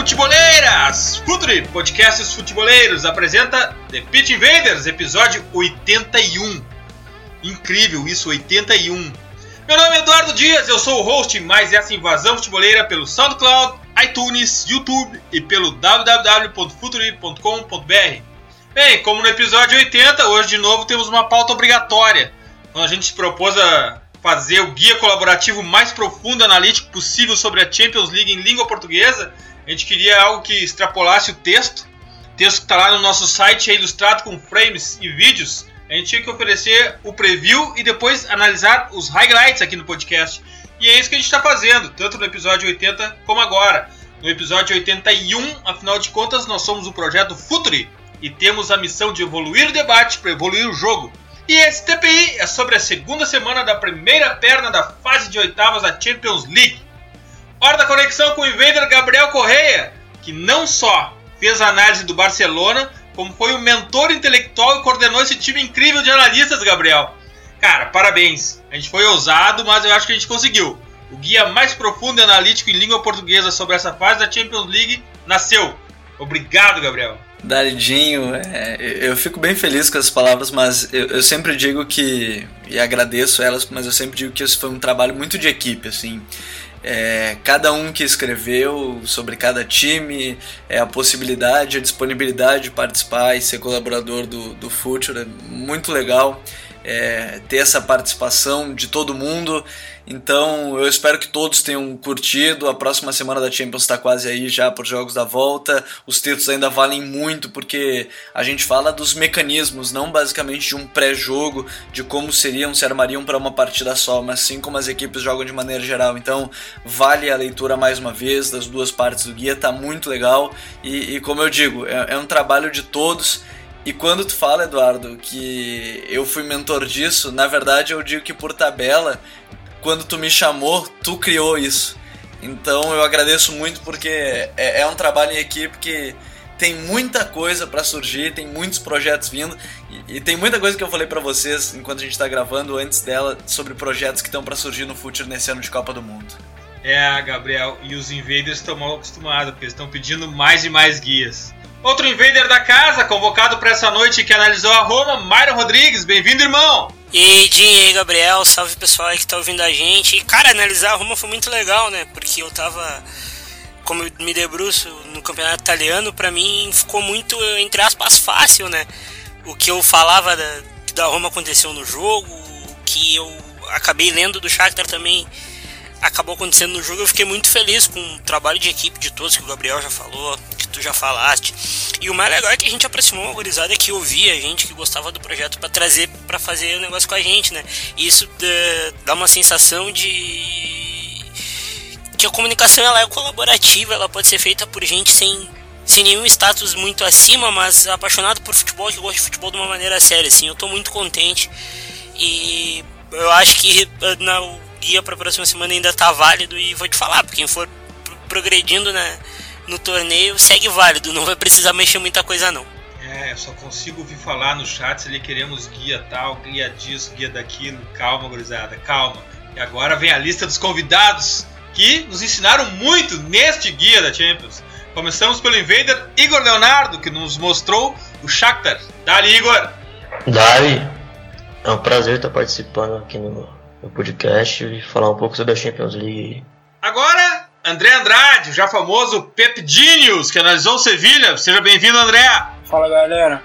Futeboleiras! Futuri, podcasts futeboleiros, apresenta The Pit Invaders, episódio 81. Incrível isso, 81. Meu nome é Eduardo Dias, eu sou o host mais essa invasão futeboleira pelo SoundCloud, iTunes, YouTube e pelo www.futuri.com.br. Bem, como no episódio 80, hoje de novo temos uma pauta obrigatória. Então a gente se propôs a fazer o guia colaborativo mais profundo e analítico possível sobre a Champions League em língua portuguesa. A gente queria algo que extrapolasse o texto. Texto que está lá no nosso site é ilustrado com frames e vídeos. A gente tinha que oferecer o preview e depois analisar os highlights aqui no podcast. E é isso que a gente está fazendo, tanto no episódio 80 como agora. No episódio 81, afinal de contas, nós somos o projeto Futuri e temos a missão de evoluir o debate para evoluir o jogo. E esse TPI é sobre a segunda semana da primeira perna da fase de oitavas da Champions League. Hora da conexão com o invader Gabriel Correia, que não só fez a análise do Barcelona, como foi o mentor intelectual e coordenou esse time incrível de analistas, Gabriel. Cara, parabéns. A gente foi ousado, mas eu acho que a gente conseguiu. O guia mais profundo e analítico em língua portuguesa sobre essa fase da Champions League nasceu. Obrigado, Gabriel. Daridinho, é, eu fico bem feliz com essas palavras, mas eu, eu, sempre digo que, e agradeço elas, mas eu sempre digo que isso foi um trabalho muito de equipe, assim. É, cada um que escreveu sobre cada time, é, a possibilidade, a disponibilidade de participar e ser colaborador do, do Future é muito legal. É, ter essa participação de todo mundo então eu espero que todos tenham curtido. A próxima semana da Champions está quase aí já por jogos da volta. Os títulos ainda valem muito porque a gente fala dos mecanismos, não basicamente de um pré-jogo, de como seriam, se armariam para uma partida só, mas sim como as equipes jogam de maneira geral. Então vale a leitura mais uma vez das duas partes do guia, tá muito legal. E, e como eu digo, é, é um trabalho de todos. E quando tu fala, Eduardo, que eu fui mentor disso, na verdade eu digo que por tabela quando tu me chamou, tu criou isso. Então eu agradeço muito porque é, é um trabalho em equipe que tem muita coisa para surgir, tem muitos projetos vindo e, e, tem muita coisa que eu falei para vocês enquanto a gente está gravando antes dela sobre projetos que estão para surgir no futuro nesse ano de Copa do Mundo. É, Gabriel, e os invaders estão mal acostumados porque eles estão pedindo mais e mais guias. Outro invader da casa, convocado para essa noite que analisou a Roma, Myron Rodrigues. Bem-vindo, irmão! E aí, Jim, e aí, Gabriel, salve pessoal aí que tá ouvindo a gente. E, cara, analisar a Roma foi muito legal, né? Porque eu tava, como eu me debruço no campeonato italiano, para mim ficou muito, entre aspas, fácil, né? O que eu falava da, da Roma aconteceu no jogo, o que eu acabei lendo do Shakhtar também acabou acontecendo no jogo. Eu fiquei muito feliz com o trabalho de equipe de todos que o Gabriel já falou, que tu já falaste. E o mais legal é que a gente aproximou uma gurizada que ouvia a gente, que gostava do projeto para trazer para fazer o negócio com a gente, né? E isso eh, dá uma sensação de que a comunicação ela é colaborativa, ela pode ser feita por gente sem sem nenhum status muito acima, mas apaixonado por futebol, que gosta de futebol de uma maneira séria, assim. Eu tô muito contente e eu acho que eh, na guia para a próxima semana ainda tá válido e vou te falar, quem for progredindo né, no torneio segue válido, não vai precisar mexer muita coisa não. É, eu só consigo ouvir falar no chat se ele queremos guia tal, guia disso, guia daquilo. Calma, gurizada, calma. E agora vem a lista dos convidados que nos ensinaram muito neste guia da Champions. Começamos pelo invader Igor Leonardo, que nos mostrou o Shakhtar. Dali, Igor! Dali! É um prazer estar participando aqui no no podcast e falar um pouco sobre a Champions League. Agora, André Andrade, já famoso Pep Genius, que analisou o Sevilha. Seja bem-vindo, André. Fala, galera.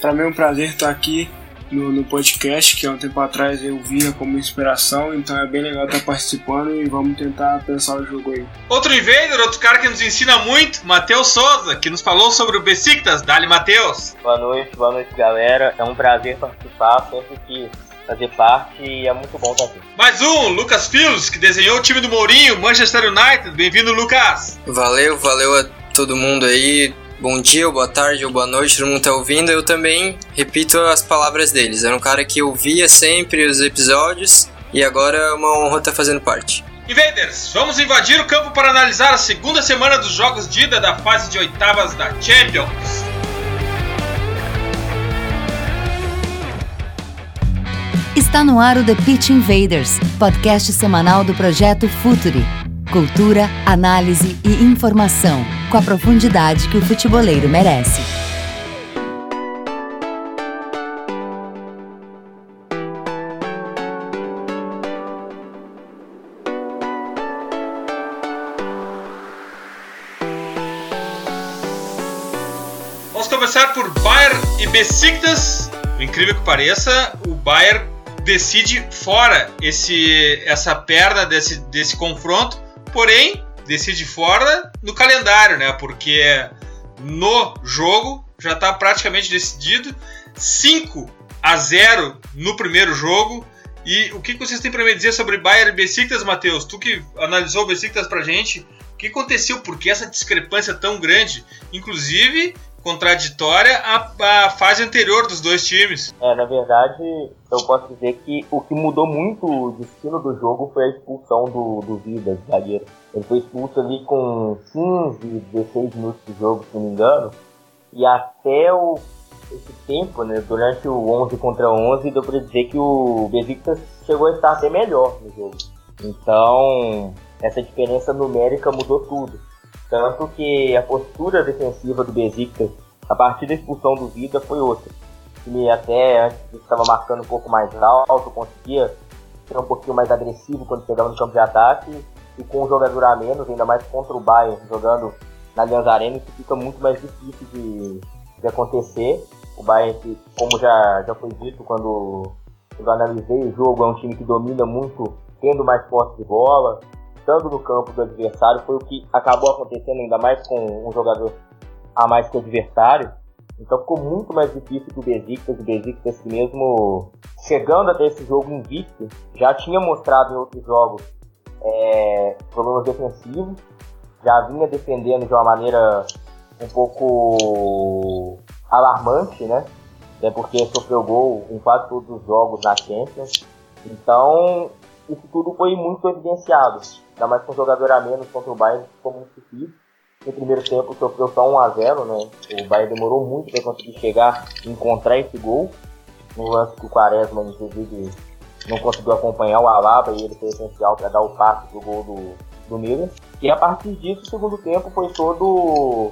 Para mim é um prazer estar aqui no, no, podcast, que há um tempo atrás eu via como inspiração, então é bem legal estar participando e vamos tentar pensar o jogo aí. Outro invader, outro cara que nos ensina muito, Matheus Souza, que nos falou sobre o Besiktas. Dali, Matheus. Boa noite, boa noite, galera. É um prazer participar sempre que fazer parte e é muito bom estar aqui. Mais um, Lucas Fields, que desenhou o time do Mourinho, Manchester United. Bem-vindo, Lucas! Valeu, valeu a todo mundo aí. Bom dia, ou boa tarde, ou boa noite, todo mundo tá ouvindo. Eu também repito as palavras deles. Era um cara que ouvia sempre os episódios e agora é uma honra estar fazendo parte. Invaders, vamos invadir o campo para analisar a segunda semana dos jogos de ida da fase de oitavas da Champions. Está no ar o The Pitch Invaders, podcast semanal do projeto Futuri. Cultura, análise e informação, com a profundidade que o futeboleiro merece. Vamos começar por Bayern e Besiktas. Incrível que pareça, o Bayern decide fora esse, essa perna desse, desse confronto, porém decide fora no calendário, né? Porque no jogo já está praticamente decidido 5 a 0 no primeiro jogo. E o que vocês têm para me dizer sobre Bayern e Besiktas, Matheus? Tu que analisou o Besiktas pra gente, o que aconteceu? Por que essa discrepância tão grande? Inclusive, contraditória à, à, fase anterior dos dois times. É, na verdade, eu posso dizer que o que mudou muito o destino do jogo foi a expulsão do, do Vidas, zagueiro. Ele foi expulso ali com 15, 16 minutos de jogo, se não me engano. E até o, esse tempo, né, durante o 11 contra 11, deu pra dizer que o Besiktas chegou a estar até melhor no jogo. Então, essa diferença numérica mudou tudo. Tanto que a postura defensiva do Besiktas a partir da expulsão do Vida foi outra. Time até antes estava marcando um pouco mais alto, conseguia ser um pouquinho mais agressivo quando chegava no campo de ataque e com um jogador a menos, ainda mais contra o Bayern, jogando na Allianz Arena, isso fica muito mais difícil de, de acontecer. O Bayern, como já, já foi dito quando eu analisei o jogo, é um time que domina muito, tendo mais posse de bola, estando no campo do adversário, foi o que acabou acontecendo, ainda mais com um jogador a mais que o adversário. Então ficou muito mais difícil do Besiktas, o Besiktas mesmo chegando até esse jogo invicto, já tinha mostrado em outros jogos é, problemas defensivos, já vinha defendendo de uma maneira um pouco alarmante, né? Até porque sofreu gol em quase todos os jogos na Champions. Então, isso tudo foi muito evidenciado. Ainda mais com um jogador a menos contra o Bayern, ficou muito difícil. No primeiro tempo sofreu só 1 a 0 né? O Bayern demorou muito para conseguir chegar e encontrar esse gol. No lance que o Quaresma, inclusive, não conseguiu acompanhar o Alaba e ele foi essencial para dar o passe do gol do, do Milan. E a partir disso, o segundo tempo foi todo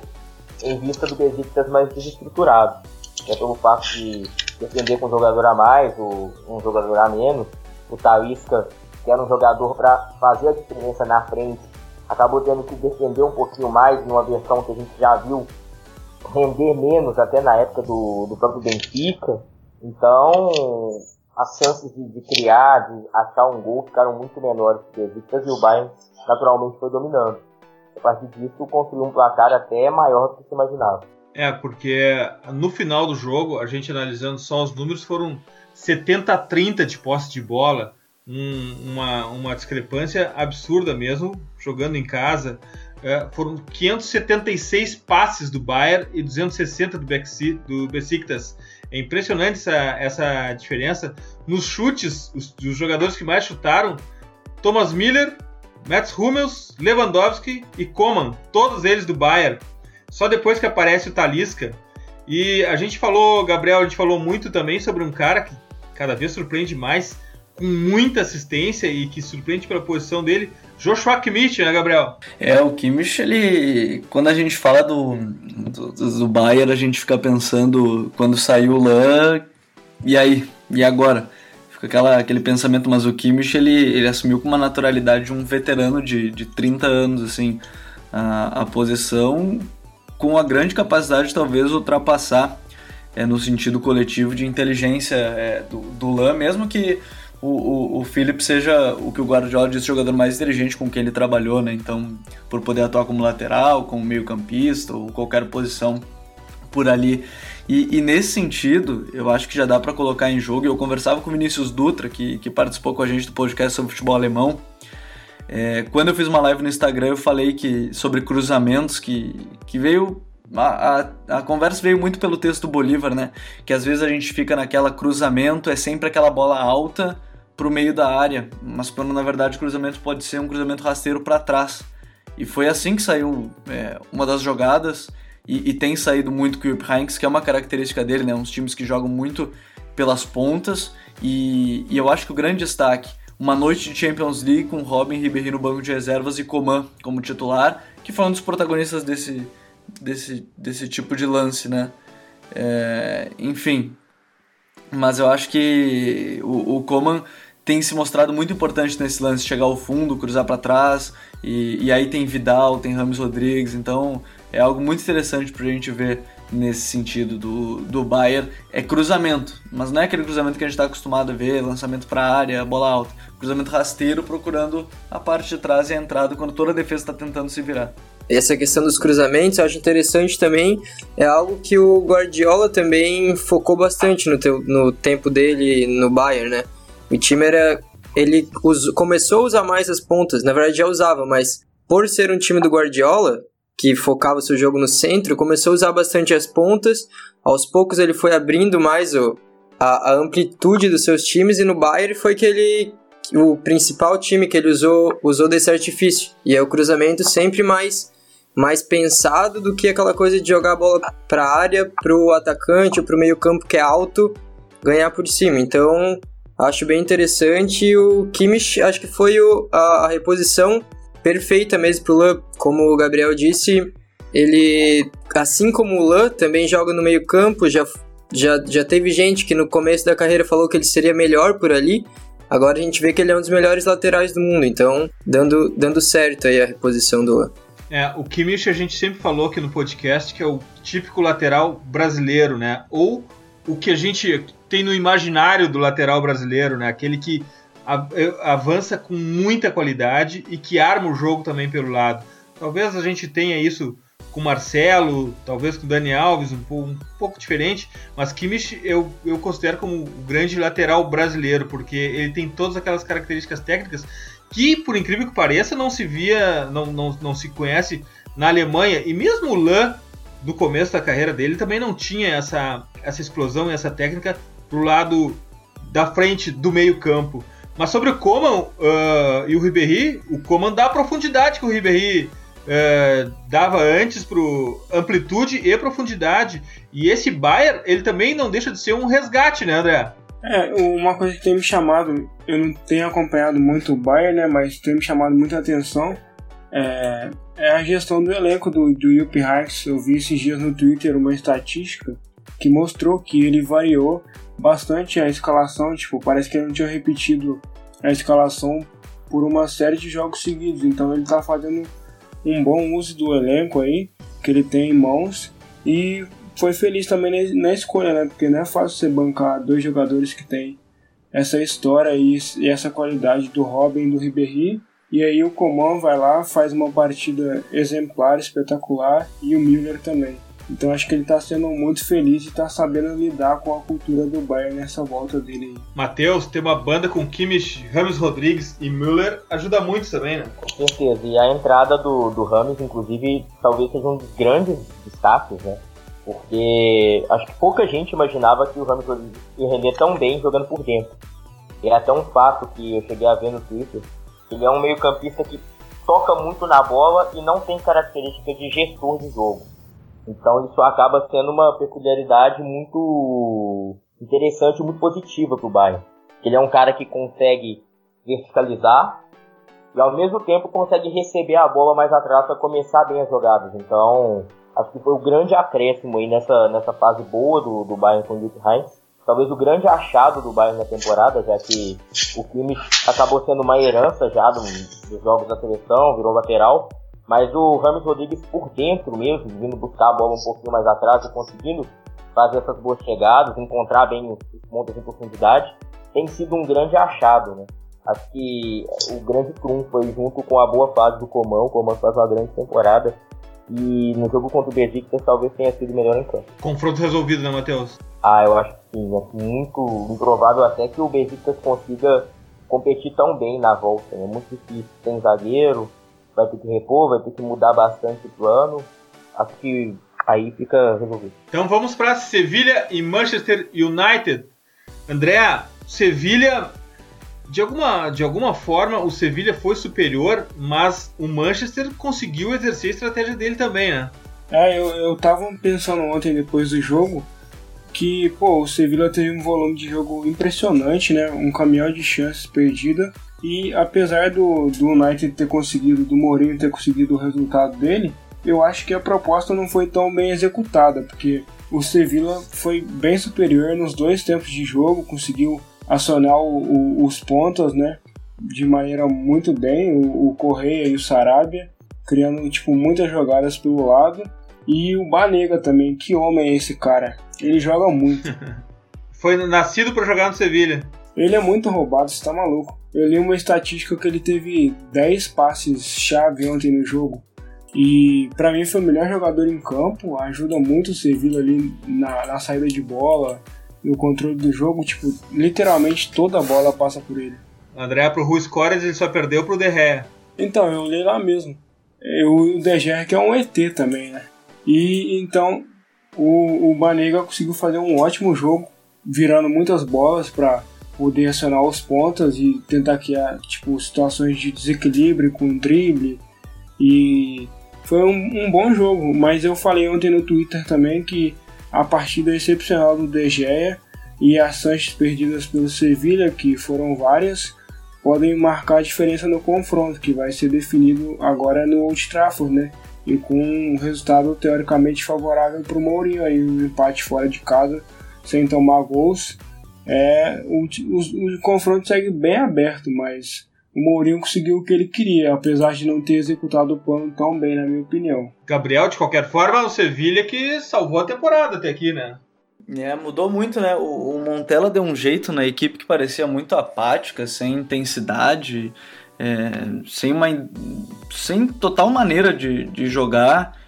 em vista do Besiktas mais desestruturado. É pelo fato de defender com um jogador a mais ou um jogador a menos. O Talisca que era um jogador para fazer a diferença na frente, acabou tendo que defender um pouquinho mais numa versão que a gente já viu render menos até na época do, do próprio Benfica. Então, as chances de, de criar, de achar um gol ficaram muito menores que Besiktas e o Bayern naturalmente foi dominando. A partir disso, construiu um placar até maior do que se imaginava. É, porque no final do jogo, a gente analisando só os números, foram 70 a 30 de posse de bola um, uma, uma discrepância absurda mesmo, jogando em casa. É, foram 576 passes do Bayern e 260 do, Besiktas. É impressionante essa, essa diferença. Nos chutes, os, os jogadores que mais chutaram, Thomas Miller, Mats Hummels, Lewandowski e Coman, todos eles do Bayern. Só depois que aparece o Talisca. E a gente falou, Gabriel, a gente falou muito também sobre um cara que cada vez surpreende mais, com muita assistência e que surpreende pela posição dele, Joshua Kimmich, né, Gabriel? É, o Kimmich, ele. Quando a gente fala do, do, do Bayern, a gente fica pensando quando saiu o Lan, e aí? E agora? Fica aquela, aquele pensamento, mas o Kimmich, ele, ele assumiu com uma naturalidade de um veterano de, de 30 anos, assim, a, a posição, com a grande capacidade de talvez ultrapassar é, no sentido coletivo de inteligência é, do, do Lan, mesmo que o, o, o Philip seja o que o Guardiola disse, jogador mais inteligente com quem ele trabalhou, né? Então, por poder atuar como lateral, como meio campista ou qualquer posição por ali. E, e, nesse sentido, eu acho que já dá para colocar em jogo. Eu conversava com o Vinícius Dutra, que, que participou com a gente do podcast sobre futebol alemão. É, quando eu fiz uma live no Instagram, eu falei que sobre cruzamentos, que, que veio. A, a, a conversa veio muito pelo texto do Bolívar, né? Que às vezes a gente fica naquela cruzamento, é sempre aquela bola alta para o meio da área, mas quando na verdade o cruzamento pode ser um cruzamento rasteiro para trás. E foi assim que saiu é, uma das jogadas, e, e, tem saído muito com o Heynckes, que é uma característica dele, né? Uns times que jogam muito pelas pontas, e, e eu acho que o grande destaque, uma noite de Champions League com Robin Ribéry no banco de reservas e Coman como titular, que foi um dos protagonistas desse, desse, desse tipo de lance, né? É, enfim, mas eu acho que o, o Coman tem se mostrado muito importante nesse lance, chegar ao fundo, cruzar para trás, e, e, aí tem Vidal, tem Ramos Rodrigues, então é algo muito interessante para a gente ver nesse sentido do, do Bayern. É cruzamento, mas não é aquele cruzamento que a gente está acostumado a ver, lançamento para a área, bola alta. Cruzamento rasteiro procurando a parte de trás e a entrada quando toda a defesa está tentando se virar. Essa questão dos cruzamentos eu acho interessante também. É algo que o Guardiola também focou bastante no, teu, no tempo dele no Bayern, né? O time era. Ele começou a usar mais as pontas, na verdade já usava, mas por ser um time do Guardiola, que focava seu jogo no centro, começou a usar bastante as pontas. Aos poucos ele foi abrindo mais o, a, a amplitude dos seus times e no Bayern foi que ele o principal time que ele usou usou desse artifício. E é o cruzamento sempre mais mais pensado do que aquela coisa de jogar a bola para a área, para o atacante ou para o meio campo que é alto, ganhar por cima. Então, Acho bem interessante. O Kimmich, acho que foi o, a, a, reposição perfeita mesmo pro Lan. Como o Gabriel disse, ele, assim como o Lan, também joga no meio campo. Já, já, já teve gente que no começo da carreira falou que ele seria melhor por ali. Agora a gente vê que ele é um dos melhores laterais do mundo. Então, dando, dando certo aí a reposição do. É, o Kimmich a gente sempre falou aqui no podcast que é o típico lateral brasileiro, né? Ou o que a gente tem no imaginário do lateral brasileiro, né? Aquele que avança com muita qualidade e que arma o jogo também pelo lado. Talvez a gente tenha isso com Marcelo, talvez com Dani Alves, um, pouco, um pouco diferente, mas Kimmich eu, eu considero como o grande lateral brasileiro, porque ele tem todas aquelas características técnicas que, por incrível que pareça, não se via, não, não, não se conhece na Alemanha, e mesmo o Lan, no começo da carreira dele, também não tinha essa, essa explosão e essa técnica pro lado da frente do meio campo. Mas sobre o Coman uh, e o Ribéry, o Coman dá a profundidade que o Ribéry uh, dava antes pro amplitude e profundidade. E esse Bayern, ele também não deixa de ser um resgate, né, André? É, uma coisa que tem me chamado, eu não tenho acompanhado muito o Bayern, né, mas tem me chamado muita atenção, é, é a gestão do elenco do, do Jupp Heynckes. Eu vi esses dias no Twitter uma estatística que mostrou que ele variou bastante a escalação, tipo, parece que ele não tinha repetido a escalação por uma série de jogos seguidos, então ele tá fazendo um bom uso do elenco aí, que ele tem em mãos, e foi feliz também na escolha, né, porque não é fácil você bancar dois jogadores que tem essa história e, essa qualidade do Robin e do Ribéry, e aí o Coman vai lá, faz uma partida exemplar, espetacular, e o Miller também. Então acho que ele está sendo muito feliz e está sabendo lidar com a cultura do Bayern nessa volta dele aí. Matheus, ter uma banda com Kimmich, Ramos Rodrigues e Müller ajuda muito também, né? Com certeza. E a entrada do, do Ramos, inclusive, talvez seja um dos grandes destaques, né? Porque acho que pouca gente imaginava que o Ramos Rodrigues ia render tão bem jogando por dentro. E é até um fato que eu cheguei a ver no Twitter. Ele é um meio campista que toca muito na bola e não tem característica de gestor de jogo. Então isso acaba sendo uma peculiaridade muito interessante, muito positiva para o Bayern. Ele é um cara que consegue verticalizar e ao mesmo tempo consegue receber a bola mais atrás para começar bem as jogadas. Então acho que foi o grande acréscimo aí nessa, nessa fase boa do, do Bayern com o Luke Heinz. Talvez o grande achado do Bayern na temporada, já que o Kimmich acabou sendo uma herança já dos jogos da seleção, virou lateral. Mas o Ramos Rodrigues por dentro mesmo, vindo buscar a bola um pouquinho mais atrás e conseguindo fazer essas boas chegadas, encontrar bem os pontos em profundidade, tem sido um grande achado, né? Acho que o grande trunfo foi junto com a boa fase do Comão, o Comão faz uma grande temporada, E no jogo contra o Besiktas talvez tenha sido melhor em campo. Confronto resolvido, né, Matheus? Ah, eu acho que sim. É muito improvável até que o Besiktas consiga competir tão bem na volta. É muito difícil. Tem zagueiro, vai ter que repor, vai ter que mudar bastante o plano. Acho que aí fica resolvido. Então vamos para Sevilha e Manchester United. André, Sevilha de alguma, de alguma forma o Sevilha foi superior, mas o Manchester conseguiu exercer a estratégia dele também, né? É, eu, eu tava pensando ontem depois do jogo que, pô, o Sevilha teve um volume de jogo impressionante, né? Um caminhão de chances perdida. E apesar do, do United ter conseguido, do Mourinho ter conseguido o resultado dele, eu acho que a proposta não foi tão bem executada, porque o Sevilla foi bem superior nos dois tempos de jogo, conseguiu acionar o, o, os pontas, né? De maneira muito bem, o, o Correia e o Sarabia, criando tipo muitas jogadas pelo lado. E o Banega também, que homem é esse cara? Ele joga muito. Foi nascido para jogar no Sevilha. Ele é muito roubado, você tá maluco. Eu li uma estatística que ele teve 10 passes chave ontem no jogo. E para mim foi o melhor jogador em campo, ajuda muito o Sevilla ali na, na saída de bola, no controle do jogo, tipo, literalmente toda a bola passa por ele. André pro Rui Scores ele só perdeu pro Derré. Então, eu li lá mesmo. Eu, o Derré que é um ET também, né? E então o, o Banega conseguiu fazer um ótimo jogo, virando muitas bolas para poder acionar os pontas e tentar criar tipo situações de desequilíbrio com drible e foi um, um, bom jogo, mas eu falei ontem no Twitter também que a partida excepcional do De Gea e chances perdidas pelo Sevilha, que foram várias, podem marcar a diferença no confronto, que vai ser definido agora no Old Trafford, né? E com um resultado teoricamente favorável para o Mourinho, aí um empate fora de casa, sem tomar gols. É, o, o, o confronto segue bem aberto, mas o Mourinho conseguiu o que ele queria, apesar de não ter executado o plano tão bem, na minha opinião. Gabriel, de qualquer forma, o Sevilha que salvou a temporada até aqui, né? É, mudou muito, né? O, o Montella deu um jeito na equipe que parecia muito apática, sem intensidade, é, sem, uma, sem total maneira de, de jogar.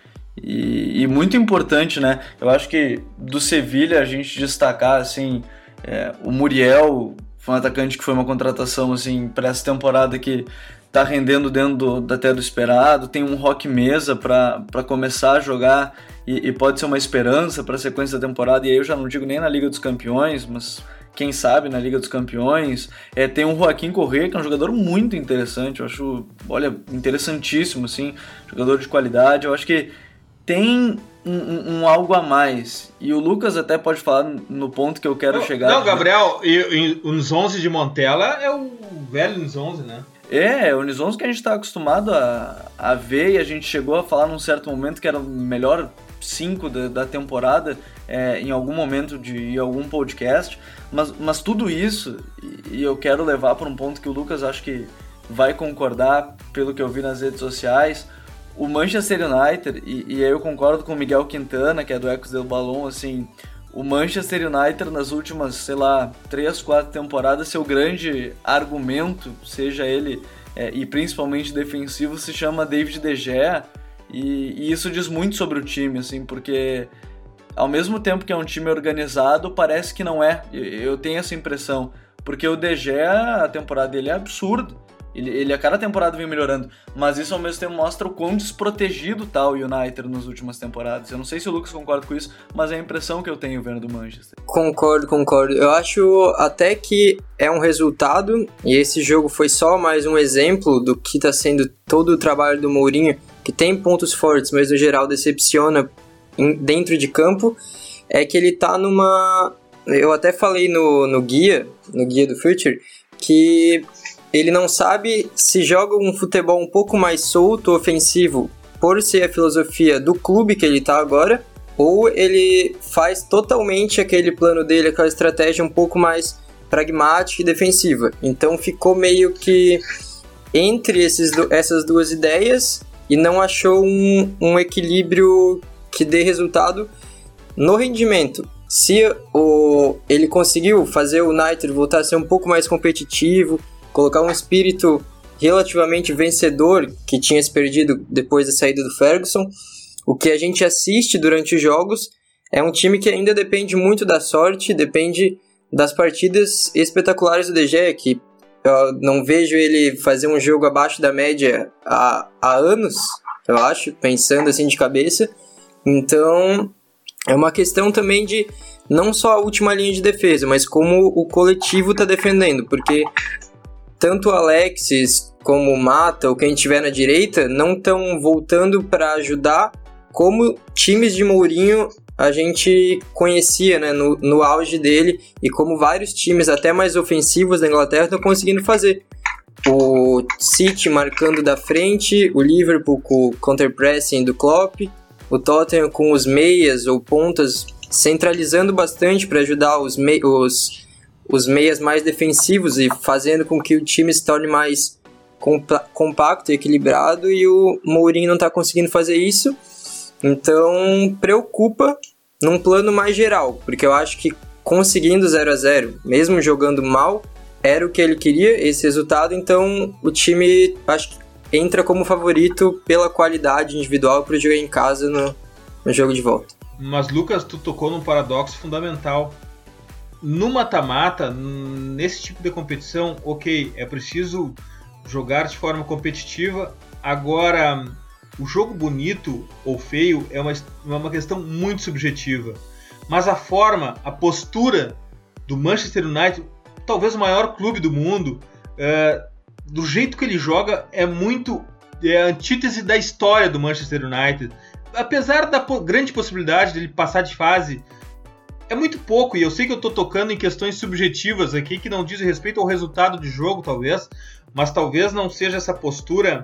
E, e, muito importante, né? Eu acho que do Sevilha a gente destacar assim, é, o Muriel foi um atacante que foi uma contratação assim para essa temporada que tá rendendo dentro do, até do esperado. Tem um Rock Mesa para começar a jogar e, e, pode ser uma esperança para a sequência da temporada. E aí eu já não digo nem na Liga dos Campeões, mas quem sabe na Liga dos Campeões. É, tem um Joaquim Corrêa, que é um jogador muito interessante. Eu acho, olha, interessantíssimo, assim, jogador de qualidade. Eu acho que tem um, um, algo a mais. E o Lucas até pode falar no ponto que eu quero não, chegar. Não, Gabriel, e, e, o Nos 11 de Montella é o velho Nos 11, né? É, o Nos 11 que a gente está acostumado a, a ver e a gente chegou a falar num certo momento que era o melhor 5 da, da, temporada é, em algum momento de algum podcast. Mas, mas tudo isso, e, e eu quero levar para um ponto que o Lucas acho que vai concordar pelo que eu vi nas redes sociais o Manchester United, e, e aí eu concordo com o Miguel Quintana, que é do Ecos del Balão, assim, o Manchester United nas últimas, sei lá, três, quatro temporadas, seu grande argumento, seja ele é, e principalmente defensivo, se chama David De Gea, e, e, isso diz muito sobre o time, assim, porque ao mesmo tempo que é um time organizado, parece que não é. Eu tenho essa impressão, porque o De Gea, a temporada dele é absurda. Ele, ele a cada temporada vem melhorando, mas isso ao mesmo tempo mostra o quão desprotegido tá o United nas últimas temporadas. Eu não sei se o Lucas concorda com isso, mas é a impressão que eu tenho vendo do Manchester. Concordo, concordo. Eu acho até que é um resultado, e esse jogo foi só mais um exemplo do que está sendo todo o trabalho do Mourinho, que tem pontos fortes, mas no geral decepciona dentro de campo, é que ele tá numa. Eu até falei no, no guia, no guia do Future, que ele não sabe se joga um futebol um pouco mais solto, ofensivo, por ser a filosofia do clube que ele está agora, ou ele faz totalmente aquele plano dele, aquela estratégia um pouco mais pragmática e defensiva. Então ficou meio que entre esses, essas duas ideias e não achou um, um equilíbrio que dê resultado no rendimento. Se o, ele conseguiu fazer o United voltar a ser um pouco mais competitivo, colocar um espírito relativamente vencedor que tinha se perdido depois da saída do Ferguson. o que a gente assiste durante os jogos é um time que ainda depende muito da sorte, depende das partidas espetaculares do DG, que eu não vejo ele fazer um jogo abaixo da média há, há anos, eu acho, pensando assim de cabeça. Então, é uma questão também de não só a última linha de defesa, mas como o coletivo está defendendo, porque tanto o Alexis como o Mata, ou quem estiver na direita, não estão voltando para ajudar como times de Mourinho a gente conhecia né, no, no auge dele e como vários times até mais ofensivos da Inglaterra estão conseguindo fazer. O City marcando da frente, o Liverpool com o counter-pressing do Klopp, o Tottenham com os meias ou pontas centralizando bastante para ajudar os, os, os meias mais defensivos e fazendo com que o time se torne mais compacto e equilibrado e o Mourinho não está conseguindo fazer isso. Então preocupa num plano mais geral, porque eu acho que conseguindo 0 a 0 mesmo jogando mal, era o que ele queria, esse resultado, então o time acho que entra como favorito pela qualidade individual para jogar em casa no, no jogo de volta. Mas Lucas, tu tocou num paradoxo fundamental. No mata-mata, nesse tipo de competição, ok, é preciso jogar de forma competitiva. Agora, o jogo bonito ou feio é uma, é uma questão muito subjetiva. Mas a forma, a postura do Manchester United, talvez o maior clube do mundo, é, do jeito que ele joga, é muito é a antítese da história do Manchester United. Apesar da grande possibilidade dele passar de fase, é muito pouco, e eu sei que eu estou tocando em questões subjetivas aqui que não dizem respeito ao resultado de jogo, talvez, mas talvez não seja essa postura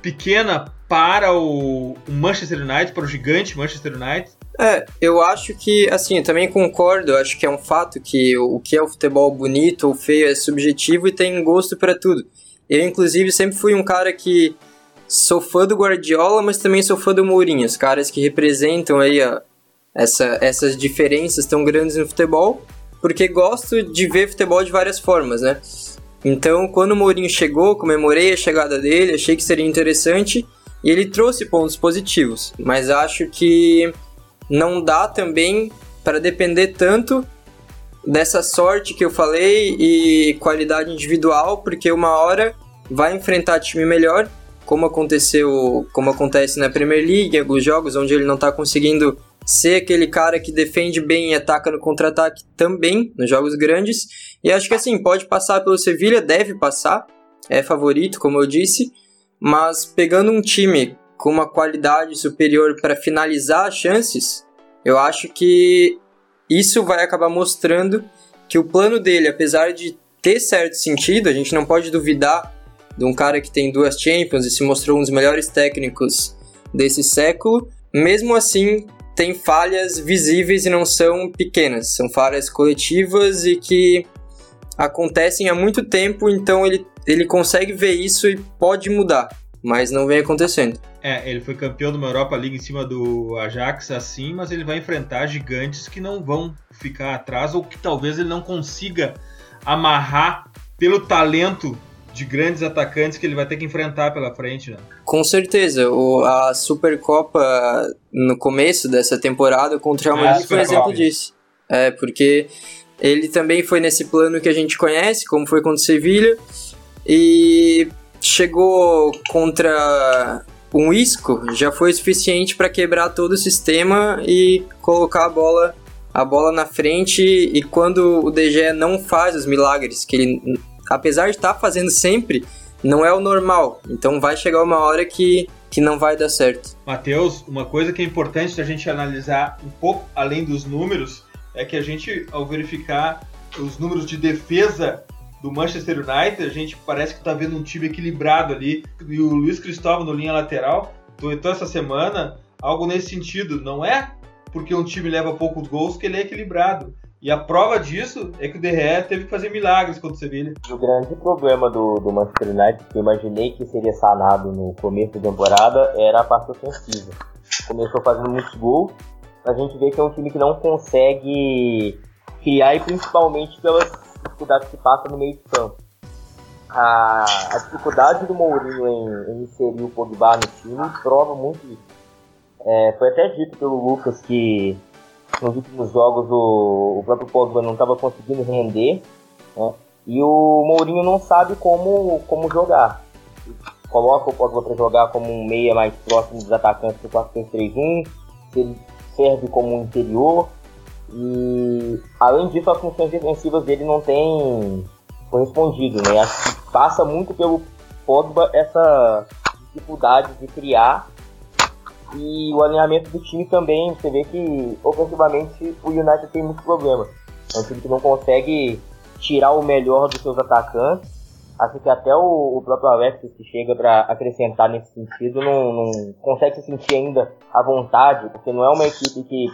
pequena para o, Manchester United, para o gigante Manchester United? É, eu acho que, assim, eu também concordo, acho que é um fato que o que é o futebol bonito ou feio é subjetivo e tem gosto para tudo. Eu, inclusive, sempre fui um cara que sou fã do Guardiola, mas também sou fã do Mourinho, os caras que representam aí a, essa, essas diferenças tão grandes no futebol, porque gosto de ver futebol de várias formas, né? Então, quando o Mourinho chegou, comemorei a chegada dele, achei que seria interessante e ele trouxe pontos positivos, mas acho que não dá também para depender tanto dessa sorte que eu falei e qualidade individual, porque uma hora vai enfrentar time melhor, como aconteceu, como acontece na Premier League, alguns jogos onde ele não está conseguindo ser aquele cara que defende bem e ataca no contra-ataque também nos jogos grandes. E acho que assim, pode passar pelo Sevilha, deve passar, é favorito, como eu disse, mas pegando um time com uma qualidade superior para finalizar as chances, eu acho que isso vai acabar mostrando que o plano dele, apesar de ter certo sentido, a gente não pode duvidar de um cara que tem duas Champions e se mostrou um dos melhores técnicos desse século, mesmo assim tem falhas visíveis e não são pequenas, são falhas coletivas e que acontecem há muito tempo, então ele, ele consegue ver isso e pode mudar, mas não vem acontecendo. É, ele foi campeão de uma Europa League em cima do Ajax, assim, mas ele vai enfrentar gigantes que não vão ficar atrás ou que talvez ele não consiga amarrar pelo talento de grandes atacantes que ele vai ter que enfrentar pela frente, né? Com certeza. O, a Supercopa no começo dessa temporada contra o Real Madrid foi um exemplo disso. É, porque ele também foi nesse plano que a gente conhece, como foi contra o Sevilha, e chegou contra um Isco, já foi suficiente para quebrar todo o sistema e colocar a bola a bola na frente e quando o DG não faz os milagres que ele apesar de estar tá fazendo sempre, não é o normal. Então vai chegar uma hora que, que não vai dar certo. Matheus, uma coisa que é importante a gente analisar um pouco além dos números é que a gente, ao verificar os números de defesa do Manchester United, a gente parece que está vendo um time equilibrado ali. E o Luiz Cristóvão no linha lateral então essa semana algo nesse sentido. Não é porque um time leva poucos gols que ele é equilibrado. E a prova disso é que o DRE teve que fazer milagres contra o Sevilha. O grande problema do, do Manchester United, que eu imaginei que seria sanado no começo da temporada, era a parte ofensiva. Começou fazendo muitos gols, a gente vê que é um time que não consegue criar, e principalmente pelas dificuldades que passa no meio de campo. A, a dificuldade do Mourinho em, em inserir o Pogba no time prova muito isso É, foi até dito pelo Lucas que nos últimos jogos o, o próprio Pogba não estava conseguindo render, né? E o Mourinho não sabe como, como jogar. Coloca o Pogba para jogar como um meia mais próximo dos atacantes do 4-3-3-1, ele serve como um interior. E além disso, as funções defensivas dele não têm correspondido, né? Acho que passa muito pelo Pogba essa dificuldade de criar e o alinhamento do time também, você vê que ofensivamente o United tem muito problema. É um time que não consegue tirar o melhor dos seus atacantes. Acho que até o, o próprio Alexis que chega para acrescentar nesse sentido não, não, consegue se sentir ainda à vontade, porque não é uma equipe que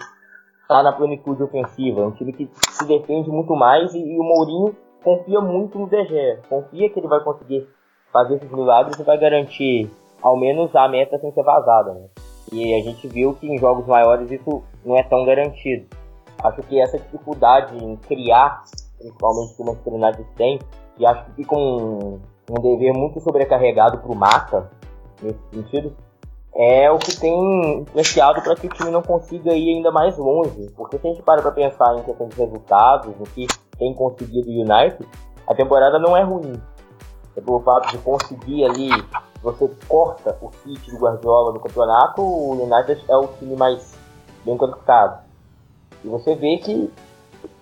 está na plenitude ofensiva, é um time que se defende muito mais e, e o Mourinho confia muito no Gea, confia que ele vai conseguir fazer esses milagres e vai garantir ao menos a meta sem ser vazada. Né? E a gente viu que em jogos maiores isso não é tão garantido. Acho que essa dificuldade em criar, principalmente que o Manchester tem, e acho que fica um, um dever muito sobrecarregado para o Mata, nesse sentido, é o que tem influenciado para que o time não consiga ir ainda mais longe. Porque se a gente para para pensar em questão de resultados, no que tem conseguido o United, a temporada não é ruim. É pelo fato de conseguir ali você corta o kit do Guardiola no campeonato, o United é o time mais bem qualificado. E você vê que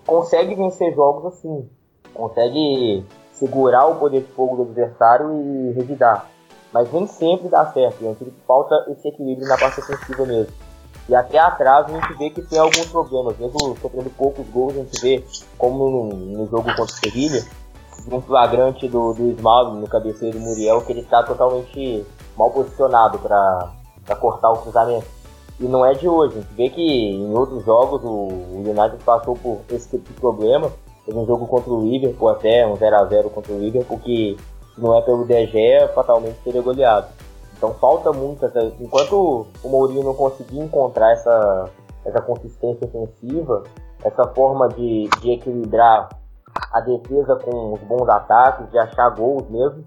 consegue vencer jogos assim, consegue segurar o poder de fogo do adversário e revidar. Mas nem sempre dá certo, é falta esse equilíbrio na parte ofensiva mesmo. E até atrás a gente vê que tem alguns problemas, mesmo sofrendo poucos gols, a gente vê como no, jogo contra o Sevilha, um flagrante do, do Ismael no cabeceiro do Muriel que ele está totalmente mal posicionado para cortar o cruzamento. E não é de hoje, a gente vê que em outros jogos o, o United passou por esse tipo de problema. Teve um jogo contra o Liverpool até, um 0x0 contra o Liverpool, que se não é pelo DG, fatalmente seria goleado. Então falta muito, essa, enquanto o Mourinho não conseguir encontrar essa, essa consistência ofensiva, essa forma de, de equilibrar a defesa com os bons ataques, de achar gols mesmo,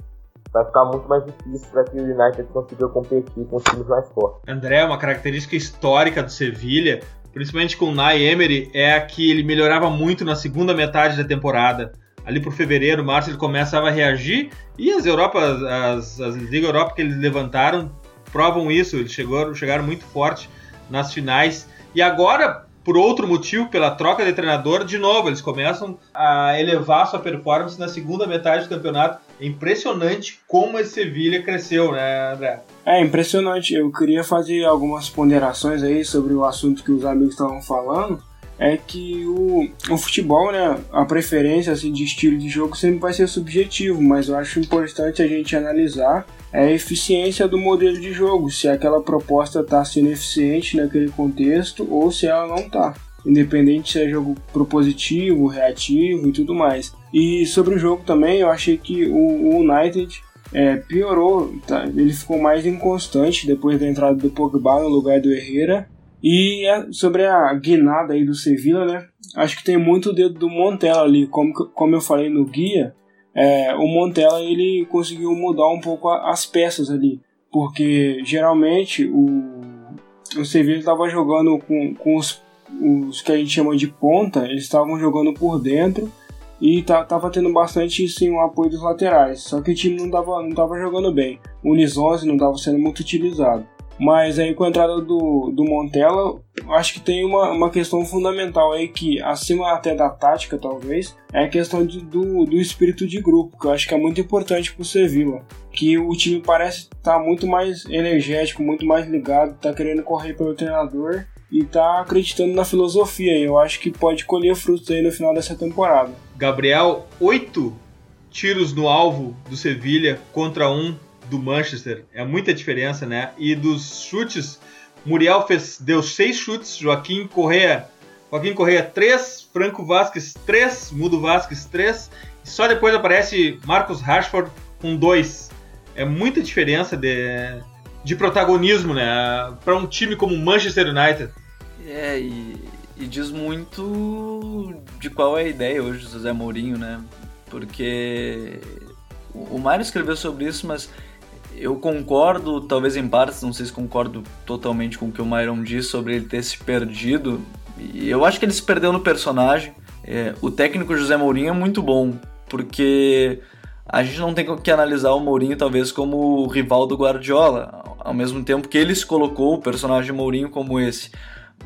vai ficar muito mais difícil para que o United consiga competir com os times mais fortes. André, uma característica histórica do Sevilha, principalmente com o Nai Emery, é a que ele melhorava muito na segunda metade da temporada. Ali por fevereiro, março, ele começava a reagir e as Europas, as, as Liga Europa que eles levantaram provam isso. Eles chegou, chegaram muito forte nas finais. E agora, por outro motivo, pela troca de treinador, de novo, eles começam a elevar sua performance na segunda metade do campeonato. É impressionante como esse Sevilha cresceu, né, André? É impressionante. Eu queria fazer algumas ponderações aí sobre o assunto que os amigos estavam falando. É que o, o futebol, né, a preferência assim, de estilo de jogo sempre vai ser subjetivo, mas eu acho importante a gente analisar a eficiência do modelo de jogo, se aquela proposta está sendo eficiente naquele contexto ou se ela não está. Independente se é jogo propositivo, reativo e tudo mais. E sobre o jogo também, eu achei que o, United é, piorou, tá? ele ficou mais inconstante depois da entrada do Pogba no lugar do Herrera. E é, sobre a guinada aí do Sevilla, né? Acho que tem muito dedo do Montella ali, como, como eu falei no guia, é, o Montella ele conseguiu mudar um pouco as peças ali, porque geralmente o, o Sevilla estava jogando com, com os, os que a gente chama de ponta, eles estavam jogando por dentro e tava tendo bastante sim o apoio dos laterais, só que o time não tava, não tava jogando bem, o Unisonze não estava sendo muito utilizado. Mas aí com a entrada do, do Montella, acho que tem uma, uma questão fundamental aí que, acima até da tática talvez, é a questão de, do, do espírito de grupo, que eu acho que é muito importante pro Sevilla. Que o time parece estar tá muito mais energético, muito mais ligado, tá querendo correr pelo treinador e tá acreditando na filosofia. E eu acho que pode colher frutos aí no final dessa temporada. Gabriel, oito tiros no alvo do Sevilha contra um do Manchester. É muita diferença, né? E dos chutes, Muriel fez, deu seis chutes, Joaquim Correa, Joaquim Correa três, Franco Vasquez três, Mudo Vasquez três, e só depois aparece Marcos Rashford com dois. É muita diferença de, de protagonismo, né? Para um time como Manchester United. É, e, e, diz muito de qual é a ideia hoje do José Mourinho, né? Porque o Mário escreveu sobre isso, mas eu concordo, talvez em partes, não sei se concordo totalmente com o que o Myron disse sobre ele ter se perdido. E eu acho que ele se perdeu no personagem. É, o técnico José Mourinho é muito bom, porque a gente não tem que analisar o Mourinho talvez como o rival do Guardiola, ao mesmo tempo que ele se colocou o personagem Mourinho como esse.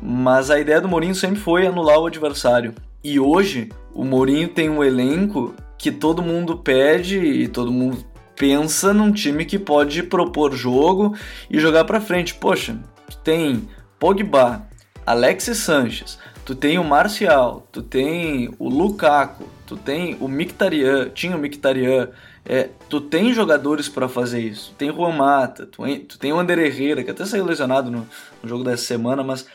Mas a ideia do Mourinho sempre foi anular o adversário. E hoje o Mourinho tem um elenco que todo mundo pede e todo mundo pensa num time que pode propor jogo e jogar para frente. Poxa, tem Pogba, Alexis Sanches, tu tem o Marcial, tu tem o Lukaku, tu tem o Mictarian, tinha o Mictarian, é, tu tem jogadores para fazer isso. Tem Juan Mata, tu, tu tem o Ander Herrera, que até saiu lesionado no, no jogo dessa semana, mas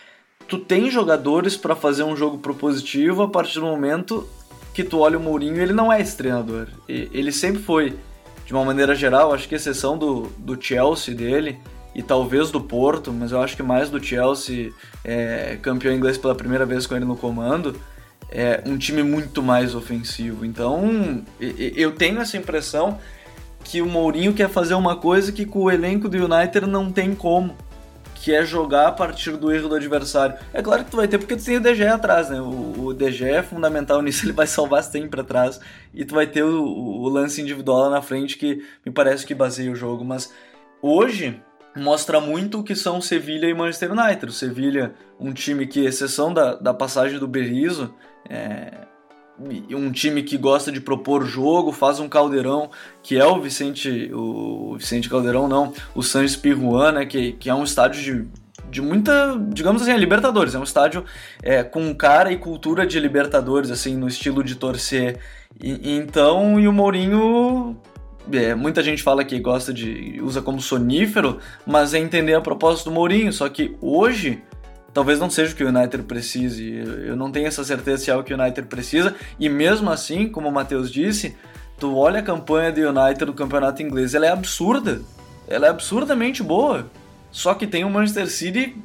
tu tem jogadores para fazer um jogo propositivo a partir do momento que tu olha o Mourinho, ele não é esse treinador. Ele sempre foi, de uma maneira geral, acho que exceção do, do Chelsea dele e talvez do Porto, mas eu acho que mais do Chelsea, é, campeão inglês pela primeira vez com ele no comando, é um time muito mais ofensivo. Então, eu tenho essa impressão que o Mourinho quer fazer uma coisa que com o elenco do United não tem como que é jogar a partir do erro do adversário. É claro que tu vai ter porque tu tem o DG atrás, né? O, o DG é fundamental nisso, ele vai salvar sempre atrás e tu vai ter o, o lance individual lá na frente que me parece que baseia o jogo, mas hoje mostra muito o que são Sevilha e Manchester United. O Sevilha, um time que, exceção da, da passagem do Berizzo, é, um time que gosta de propor jogo, faz um caldeirão, que é o Vicente, o Vicente Caldeirão não, o Sanches Pirruan, né, que, que é um estádio de, de muita, digamos assim, é Libertadores, é um estádio é, com cara e cultura de Libertadores, assim, no estilo de torcer. E, então, e o Mourinho é, muita gente fala que gosta de usa como sonífero, mas é entender a proposta do Mourinho. Só que hoje talvez não seja o que o United precise. Eu não tenho essa certeza se é o que o United precisa. E mesmo assim, como o Matheus disse, tu olha a campanha do United do campeonato inglês, ela é absurda. Ela é absurdamente boa. Só que tem o Manchester City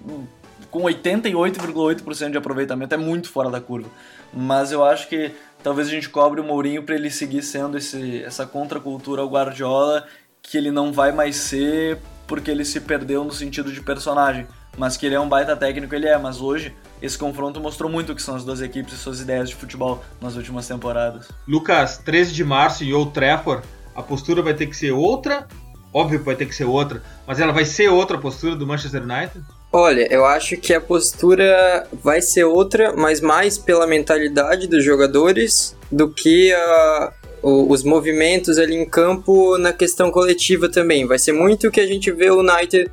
com 88,8% de aproveitamento, é muito fora da curva. Mas eu acho que talvez a gente cobre o Mourinho para ele seguir sendo esse, essa contracultura ao Guardiola que ele não vai mais ser porque ele se perdeu no sentido de personagem mas que ele é um baita técnico, ele é. Mas hoje, esse confronto mostrou muito o que são as duas equipes e suas ideias de futebol nas últimas temporadas. Lucas, 13 de março em Old Trafford, a postura vai ter que ser outra? Óbvio que vai ter que ser outra, mas ela vai ser outra postura do Manchester United? Olha, eu acho que a postura vai ser outra, mas mais pela mentalidade dos jogadores do que a, os movimentos ali em campo na questão coletiva também. Vai ser muito o que a gente vê o United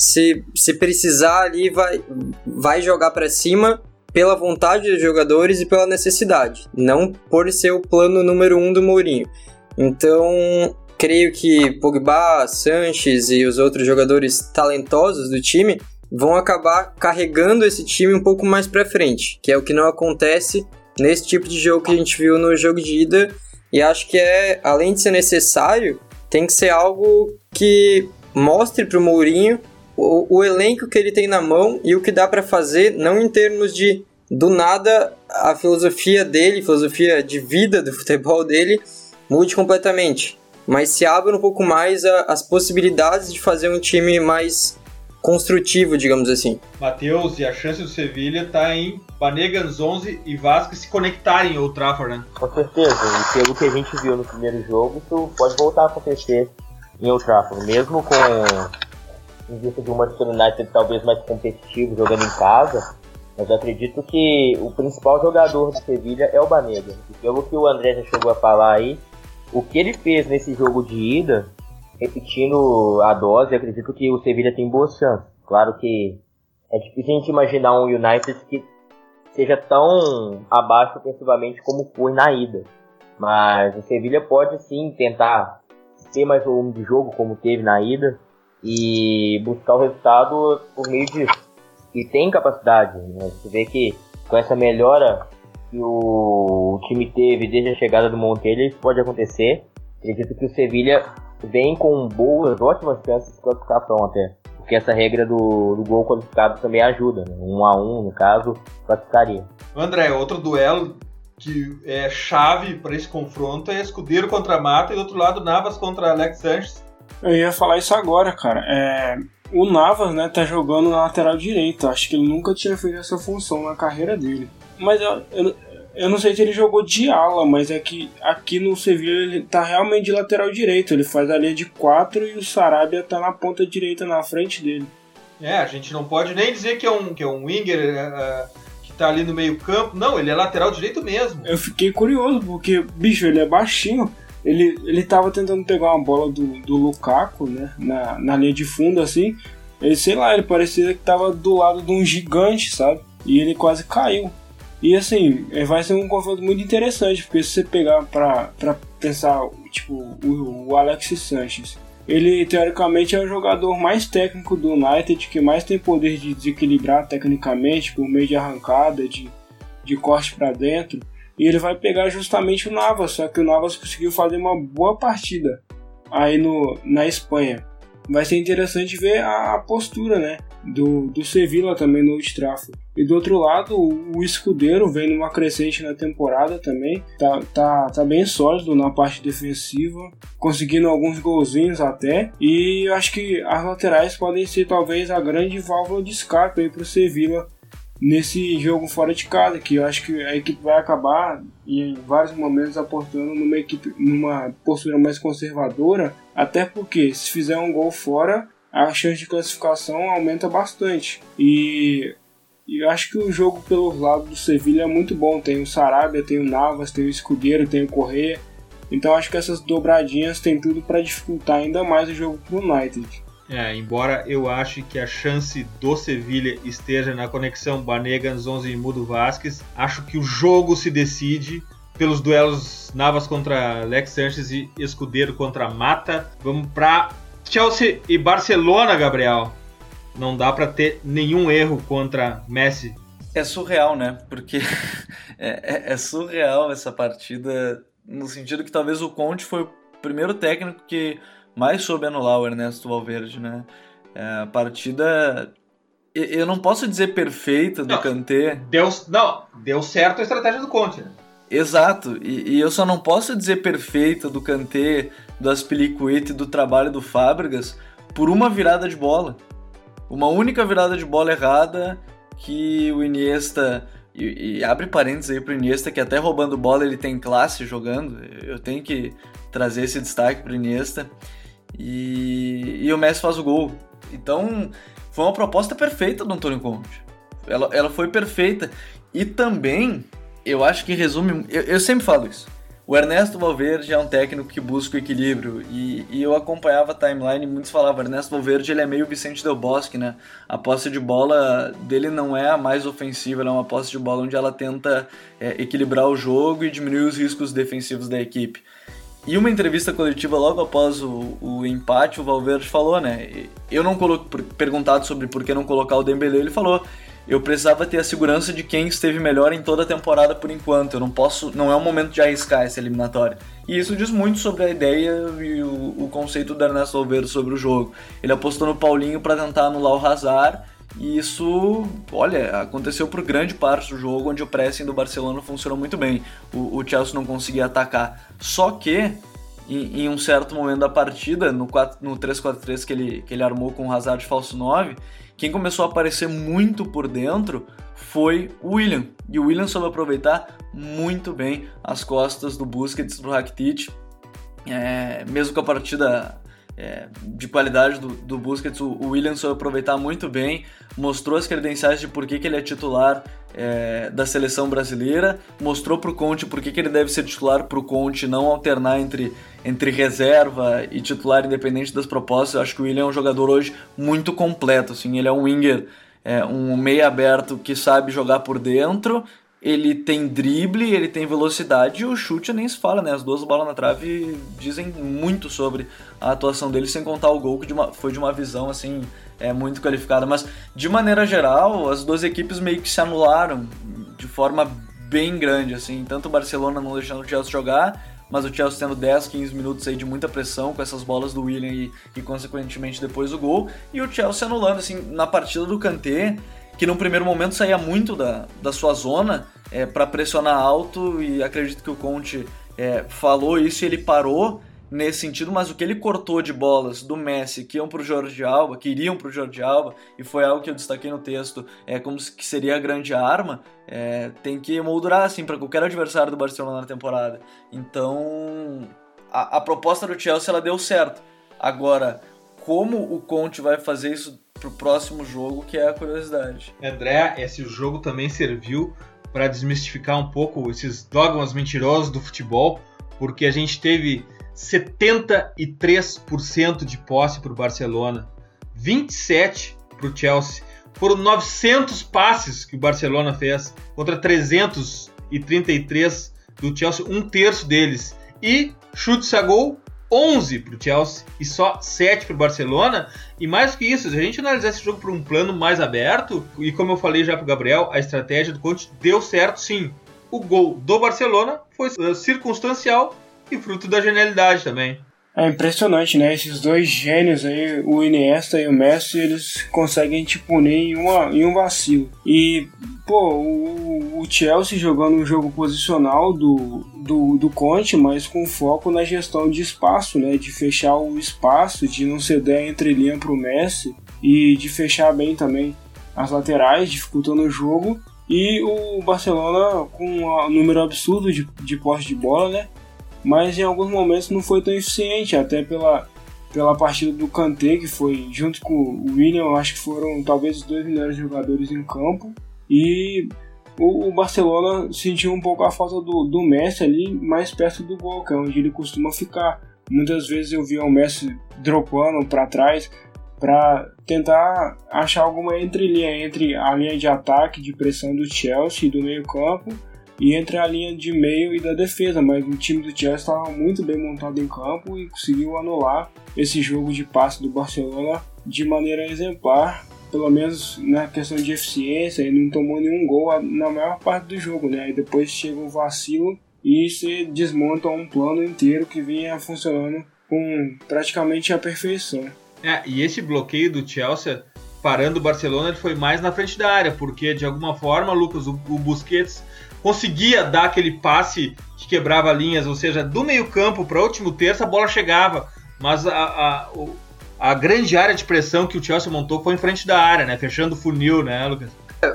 se, se precisar ali, vai, vai jogar para cima pela vontade dos jogadores e pela necessidade, não por ser o plano número um do Mourinho. Então, creio que Pogba, Sanches e os outros jogadores talentosos do time vão acabar carregando esse time um pouco mais para frente, que é o que não acontece nesse tipo de jogo que a gente viu no jogo de ida. E acho que é, além de ser necessário, tem que ser algo que mostre para o Mourinho o, o elenco que ele tem na mão e o que dá para fazer, não em termos de do nada a filosofia dele, filosofia de vida do futebol dele mude completamente, mas se abre um pouco mais a, as possibilidades de fazer um time mais construtivo, digamos assim. Matheus, e a chance do Sevilha está em Banega, 11 e Vasco se conectarem ao Trafford, né? Com certeza, e pelo que a gente viu no primeiro jogo, isso pode voltar a acontecer em Old Trafford, mesmo com em vista de um Manchester United talvez mais competitivo jogando em casa, mas acredito que o principal jogador do Sevilha é o Banega. E pelo que o André já chegou a falar aí, o que ele fez nesse jogo de ida, repetindo a dose, acredito que o Sevilha tem boas chances. Claro que é difícil a gente imaginar um United que seja tão abaixo ofensivamente como foi na ida. Mas o Sevilha pode sim tentar ter mais volume de jogo como teve na ida e buscar o resultado por meio disso. E tem capacidade, né? Você vê que com essa melhora que o time teve desde a chegada do Montelho, isso pode acontecer. Acredito que o Sevilha vem com boas, ótimas chances de classificação até. Porque essa regra do, do gol qualificado também ajuda, né? Um a um, no caso, classificaria. André, outro duelo que é chave para esse confronto é Escudeiro contra Mata e do outro lado Navas contra Alex Sanches Eu ia falar isso agora, cara. É, o Navas, né, tá jogando na lateral direita. Acho que ele nunca tinha feito essa função na carreira dele. Mas eu, eu, eu não sei se ele jogou de ala, mas é que aqui no Sevilla ele tá realmente de lateral direito. Ele faz a linha de 4 e o Sarabia tá na ponta direita, na frente dele. É, a gente não pode nem dizer que é um, que é um winger uh, que tá ali no meio campo. Não, ele é lateral direito mesmo. Eu fiquei curioso, porque, bicho, ele é baixinho. Ele, ele tava tentando pegar uma bola do, do Lukaku, né? Na, na linha de fundo, assim. Ele, sei lá, ele parecia que tava do lado de um gigante, sabe? E ele quase caiu. E assim, é, vai ser um confronto muito interessante, porque se você pegar pra, pra pensar, tipo, o, o Alex Sanches, ele teoricamente é o jogador mais técnico do United, que mais tem poder de desequilibrar tecnicamente por meio de arrancada, de, de corte para dentro. E ele vai pegar justamente o Navas, só que o Navas conseguiu fazer uma boa partida aí no, na Espanha. Vai ser interessante ver a, a postura, né? do, do Sevilla também no Old. E do outro lado, o, o Escudeiro vem numa crescente na temporada também, tá, tá, tá bem sólido na parte defensiva, conseguindo alguns golzinhos até. E eu acho que as laterais podem ser talvez a grande válvula de escape para o Sevilla nesse jogo fora de casa, que eu acho que a equipe vai acabar em vários momentos apostando numa equipe numa postura mais conservadora, até porque se fizer um gol fora, a chance de classificação aumenta bastante. E, e eu acho que o jogo pelos lados do Sevilha é muito bom. Tem o Sarabia, tem o Navas, tem o Escudeiro, tem o Correia. Então acho que essas dobradinhas tem tudo para dificultar ainda mais o jogo pro United. É, embora eu ache que a chance do Sevilha esteja na conexão Banega, Zonzi e Mudo Vasquez, acho que o jogo se decide pelos duelos Navas contra Lex Sanches e Escudeiro contra Mata. Vamos para Chelsea e Barcelona, Gabriel. Não dá para ter nenhum erro contra Messi. É surreal, né? Porque é, é, é, surreal essa partida, no sentido que talvez o Conte foi o primeiro técnico que mais soube anular o Ernesto Valverde, né? É, a partida. Eu não posso dizer perfeita do Kanté. Deu, não, deu certo a estratégia do Conte, né? Exato, e, e, eu só não posso dizer perfeita do Kanté, do Aspilicueta e do trabalho do Fábricas por uma virada de bola. Uma única virada de bola errada que o Iniesta. E, e abre parênteses aí pro Iniesta, que até roubando bola ele tem classe jogando. Eu tenho que trazer esse destaque pro Iniesta. E, e o Messi faz o gol. Então, foi uma proposta perfeita do Antônio Conte. Ela, ela foi perfeita. E também eu acho que resume. Eu, eu, sempre falo isso. O Ernesto Valverde é um técnico que busca o equilíbrio e, e, eu acompanhava a timeline e muitos falavam Ernesto Valverde ele é meio Vicente Del Bosque, né? A posse de bola dele não é a mais ofensiva, ela é uma posse de bola onde ela tenta é, equilibrar o jogo e diminuir os riscos defensivos da equipe. E uma entrevista coletiva logo após o, o empate, o Valverde falou, né? Eu não coloco perguntado sobre por que não colocar o Dembélé, ele falou: eu precisava ter a segurança de quem esteve melhor em toda a temporada por enquanto. Eu não posso, não é o momento de arriscar essa eliminatória. E isso diz muito sobre a ideia e o, o conceito do Ernesto Valverde sobre o jogo. Ele apostou no Paulinho para tentar anular o Hazard e isso, olha, aconteceu por grande parte do jogo onde o pressing do Barcelona funcionou muito bem. O, o Chelsea não conseguia atacar. Só que em, em, um certo momento da partida, no, no 3-4-3 que ele, que ele armou com o Hazard de falso 9, quem começou a aparecer muito por dentro foi o William. E o William soube aproveitar muito bem as costas do Busquets do Rakitic. É, mesmo com a partida é, de qualidade do, do Busquets, o, William soube aproveitar muito bem, mostrou as credenciais de por que, que ele é titular é, da seleção brasileira, mostrou para o Conte por que, que ele deve ser titular para o Conte não alternar entre, entre reserva e titular independente das propostas. Eu acho que o William é um jogador hoje muito completo, assim, ele é um winger, é, um meia aberto que sabe jogar por dentro, ele tem drible, ele tem velocidade e o chute nem se fala, né? As duas bolas na trave dizem muito sobre a atuação dele, sem contar o gol que de uma, foi de uma visão assim é muito qualificada. Mas de maneira geral, as duas equipes meio que se anularam de forma bem grande, assim. Tanto o Barcelona não deixando o Chelsea jogar, mas o Chelsea tendo 10, 15 minutos aí de muita pressão com essas bolas do William e, e consequentemente depois o gol. E o Chelsea anulando, assim, na partida do Kanté que no primeiro momento saía muito da, da sua zona é, para pressionar alto e acredito que o Conte é, falou isso e ele parou. nesse sentido, mas o que ele cortou de bolas do Messi que iam pro Jorge Alba, que iriam pro Jorge Alba, e foi algo que eu destaquei no texto, é como que seria a grande arma, é, tem que moldurar assim para qualquer adversário do Barcelona na temporada. Então, a, a proposta do Chelsea ela deu certo. Agora, como o Conte vai fazer isso pro próximo jogo, que é a curiosidade. André, esse jogo também serviu para desmistificar um pouco esses dogmas mentirosos do futebol, porque a gente teve 73% de posse para o Barcelona, 27 para o Chelsea. Foram 900 passes que o Barcelona fez contra 333 do Chelsea, um terço deles. E chutes a gol 11 para o Chelsea e só 7 para o Barcelona. E mais que isso, se a gente analisar esse jogo por um plano mais aberto, e como eu falei já para o Gabriel, a estratégia do Conte deu certo sim. O gol do Barcelona foi uh, circunstancial e fruto da genialidade também. É impressionante, né? Esses dois gênios aí, o Iniesta e o Messi, eles conseguem te punir em, uma, em um vacilo. E, pô, o, o Chelsea jogando um jogo posicional do, do, do Conte, mas com foco na gestão de espaço, né? De fechar o espaço, de não ceder a entrelinha pro Messi e de fechar bem também as laterais, dificultando o jogo. E o Barcelona com um número absurdo de, de posse de bola, né? mas em alguns momentos não foi tão eficiente, até pela, pela partida do Kanté, que foi junto com o William, acho que foram talvez os dois melhores jogadores em campo, e o, o Barcelona sentiu um pouco a falta do, do Messi ali mais perto do gol, que é onde ele costuma ficar. Muitas vezes eu via o Messi dropando para trás para tentar achar alguma entrelinha entre a linha de ataque, de pressão do Chelsea e do meio campo e entre a linha de meio e da defesa, mas o time do Chelsea estava muito bem montado em campo e conseguiu anular esse jogo de passe do Barcelona de maneira exemplar, pelo menos na questão de eficiência, e não tomou nenhum gol na maior parte do jogo, né? E depois chega o vacilo e se desmonta um plano inteiro que vinha funcionando com praticamente a perfeição. É, e esse bloqueio do Chelsea parando o Barcelona ele foi mais na frente da área, porque de alguma forma, Lucas, o, o Busquets conseguia dar aquele passe que quebrava linhas, ou seja, do meio-campo para o último terço a bola chegava, mas a, a, a, grande área de pressão que o Chelsea montou foi em frente da área, né? Fechando o funil, né, Lucas?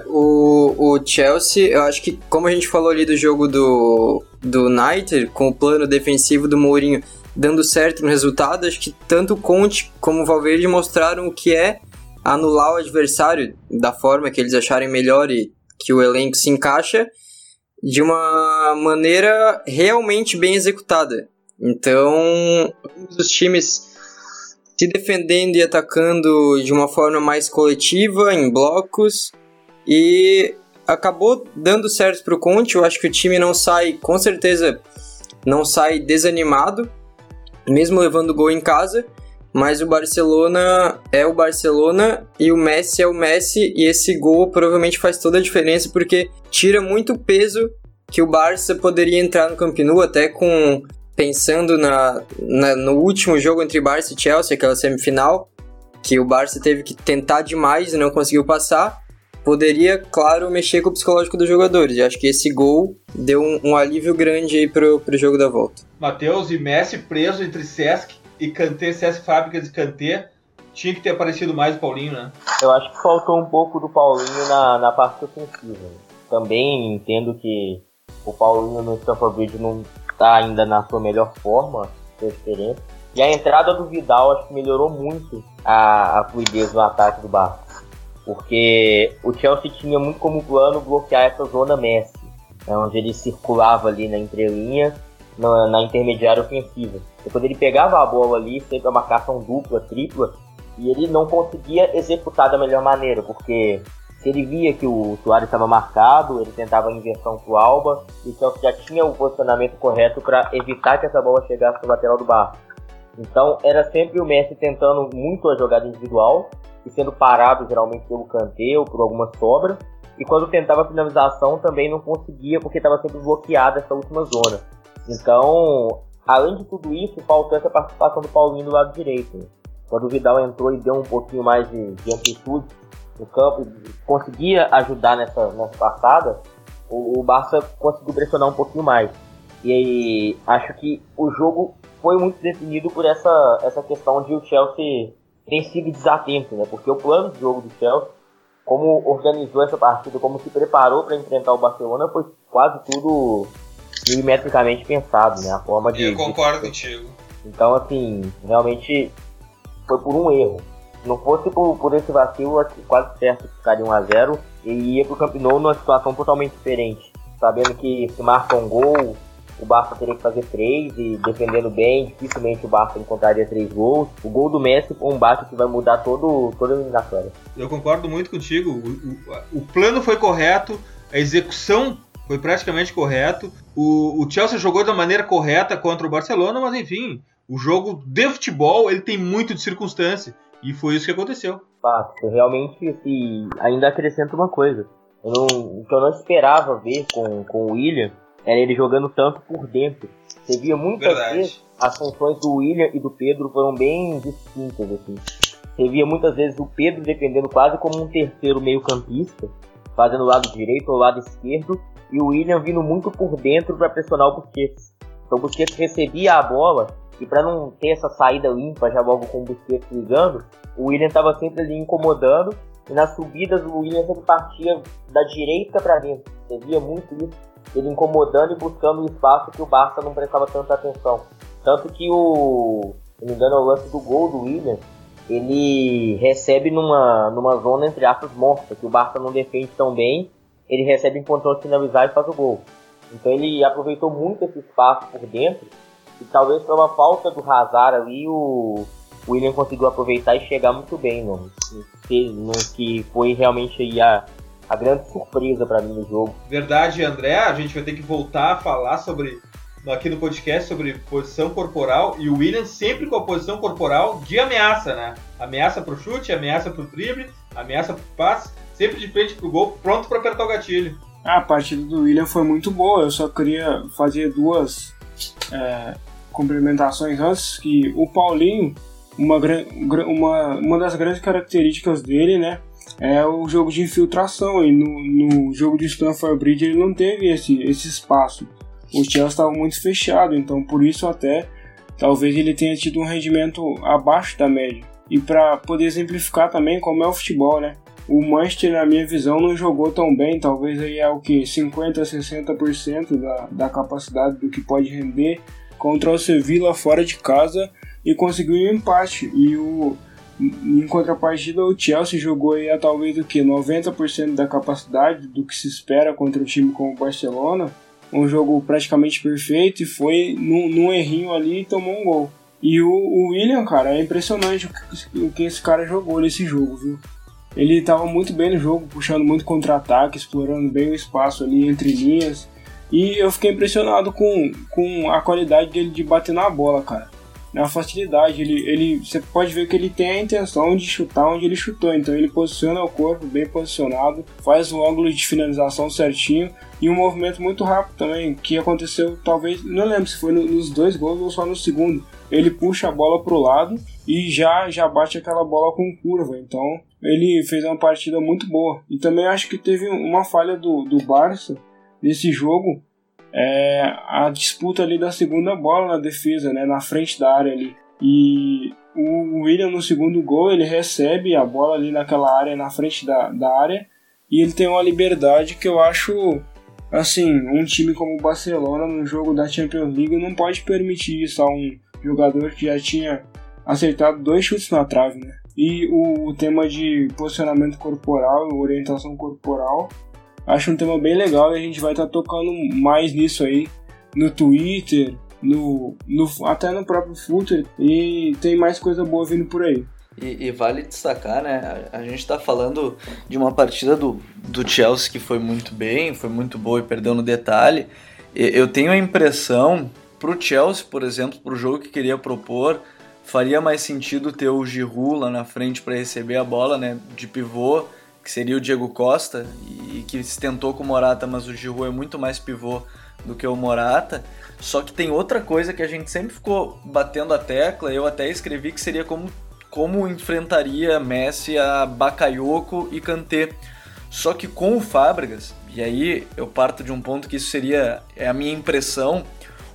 O, o Chelsea, eu acho que, como a gente falou ali do jogo do, do United, com o plano defensivo do Mourinho dando certo no resultado, acho que tanto o Conte como o Valverde mostraram o que é anular o adversário da forma que eles acharem melhor e que o elenco se encaixa de uma maneira realmente bem executada. Então, os times se defendendo e atacando de uma forma mais coletiva, em blocos, e acabou dando certo para o Conte. Eu acho que o time não sai, com certeza, não sai desanimado, mesmo levando gol em casa. Mas o Barcelona é o Barcelona e o Messi é o Messi, e esse gol provavelmente faz toda a diferença porque tira muito peso que o Barça poderia entrar no Camp Nou até com pensando na, na, no último jogo entre Barça e Chelsea, aquela semifinal, que o Barça teve que tentar demais e não conseguiu passar, poderia, claro, mexer com o psicológico dos jogadores. E acho que esse gol deu um, um alívio grande aí pro, pro jogo da volta. Matheus e Messi preso entre Sesc e Kanté, Sesc Fábricas e Kanté. Tinha que ter aparecido mais o Paulinho, né? Eu acho que faltou um pouco do Paulinho na, na parte ofensiva. Também entendo que o Paulinho no Stamford Bridge não está ainda na sua melhor forma, sua experiência. E a entrada do Vidal acho que melhorou muito a, a fluidez no ataque do Barça. Porque o Chelsea tinha muito como plano bloquear essa zona Messi, né, onde ele circulava ali na entrelinha, na, na intermediária ofensiva. E quando ele pegava a bola ali, sempre a marcação dupla, tripla, e ele não conseguia executar da melhor maneira, porque ele via que o Soares estava marcado, ele tentava a inversão para o Alba, e o Chelsea já tinha o posicionamento correto para evitar que essa bola chegasse no lateral do Barça. Então era sempre o Messi tentando muito a jogada individual e sendo parado geralmente pelo ou por alguma sobra. E quando tentava a finalização também não conseguia porque estava sempre bloqueada essa última zona. Então, além de tudo isso, faltou essa participação do Paulinho do lado direito. Quando o Vidal entrou e deu um pouquinho mais de, de amplitude no campo conseguia ajudar nessa, nessa passada, o, o Barça conseguiu pressionar um pouquinho mais. E aí, acho que o jogo foi muito definido por essa, essa questão de o Chelsea ter sido desatento, né? Porque o plano de jogo do Chelsea, como organizou essa partida, como se preparou para enfrentar o Barcelona, foi quase tudo milimetricamente pensado, né? A forma de. Eu concordo de... contigo. Então, assim, realmente foi por um erro. Não fosse por, por esse vacilo, quase certo ficaria 1x0 e ia pro Camp Nou numa situação totalmente diferente. Sabendo que se marca um gol, o Barça teria que fazer três e defendendo bem, dificilmente o Barça encontraria três gols. O gol do Messi foi um bate que vai mudar todo, toda a eliminatória. Eu concordo muito contigo. O, o, o plano foi correto, a execução foi praticamente correto. O, o Chelsea jogou da maneira correta contra o Barcelona, mas enfim, o jogo de futebol ele tem muito de circunstância. E foi isso que aconteceu. Fato. Realmente, assim, ainda acrescenta uma coisa. Não, o que eu não esperava ver com, com o William era ele jogando tanto por dentro. Você via muitas Verdade. vezes as funções do William e do Pedro foram bem distintas. Assim. Você via muitas vezes o Pedro defendendo quase como um terceiro meio-campista, fazendo o lado direito ou o lado esquerdo, e o William vindo muito por dentro para pressionar o Busquets. Então o Busquets recebia a bola e para não ter essa saída limpa já logo com o Busquets ligando, o William estava sempre ali incomodando e nas subidas o William sempre partia da direita para dentro. Você via muito isso, ele incomodando e buscando o espaço que o Barça não prestava tanta atenção. Tanto que o, se não me engano, é o lance do gol do William, ele recebe numa, numa zona entre aspas morta, que o Barça não defende tão bem, ele recebe em controle finalizar e faz o gol. Então ele aproveitou muito esse espaço por dentro e talvez pela falta do Hazard ali o William conseguiu aproveitar e chegar muito bem no, no que foi realmente aí a, a grande surpresa para mim no jogo. Verdade, André, a gente vai ter que voltar a falar sobre aqui no podcast sobre posição corporal e o William sempre com a posição corporal de ameaça, né? Ameaça pro chute, ameaça pro drible, ameaça pro passe, sempre de frente pro gol, pronto para apertar o gatilho. A partida do William foi muito boa, eu só queria fazer duas é, complementações antes, que o Paulinho, uma, uma, uma das grandes características dele, né, é o jogo de infiltração, e no, no jogo de Stanford Bridge ele não teve esse, esse espaço. O Chelsea estava muito fechado, então por isso até talvez ele tenha tido um rendimento abaixo da média. E para poder exemplificar também como é o futebol, né? O Manchester, na minha visão, não jogou tão bem, talvez aí é o que 50 a 60% da, da capacidade do que pode render contra o Sevilla fora de casa e conseguiu um empate. E o em contrapartida, o Chelsea jogou aí a talvez o que 90% da capacidade do que se espera contra um time como o Barcelona. Um jogo praticamente perfeito e foi num, num errinho ali e tomou um gol. E o, o William, cara, é impressionante o que, o que esse cara jogou nesse jogo, viu? Ele estava muito bem no jogo, puxando muito contra-ataque, explorando bem o espaço ali entre linhas. E eu fiquei impressionado com, com a qualidade dele de bater na bola, cara. Na facilidade, ele, ele, você pode ver que ele tem a intenção de chutar onde ele chutou. Então ele posiciona o corpo bem posicionado, faz o ângulo de finalização certinho e um movimento muito rápido também, que aconteceu talvez, não lembro se foi nos dois gols ou só no segundo. Ele puxa a bola pro lado e já já bate aquela bola com curva. Então ele fez uma partida muito boa. E também acho que teve uma falha do, do Barça nesse jogo. É a disputa ali da segunda bola na defesa, né, na frente da área ali. E o William no segundo gol ele recebe a bola ali naquela área, na frente da, da área, e ele tem uma liberdade que eu acho assim, um time como o Barcelona no jogo da Champions League não pode permitir isso a um jogador que já tinha acertado dois chutes na trave, né? E o, tema de posicionamento corporal, orientação corporal, acho um tema bem legal e a gente vai estar tá tocando mais nisso aí no Twitter, no, no, até no próprio Footer e tem mais coisa boa vindo por aí. E, e, vale destacar, né? A, a gente está falando de uma partida do, do Chelsea que foi muito bem, foi muito boa e perdeu no detalhe. Eu tenho a impressão, para o Chelsea, por exemplo, para o jogo que queria propor, faria mais sentido ter o Giroud lá na frente para receber a bola, né? De pivô, que seria o Diego Costa, e que se tentou com o Morata, mas o Giroud é muito mais pivô do que o Morata. Só que tem outra coisa que a gente sempre ficou batendo a tecla, eu até escrevi que seria como como enfrentaria Messi a Bakayoko e Kanté. Só que com o Fábricas, e aí eu parto de um ponto que isso seria é a minha impressão,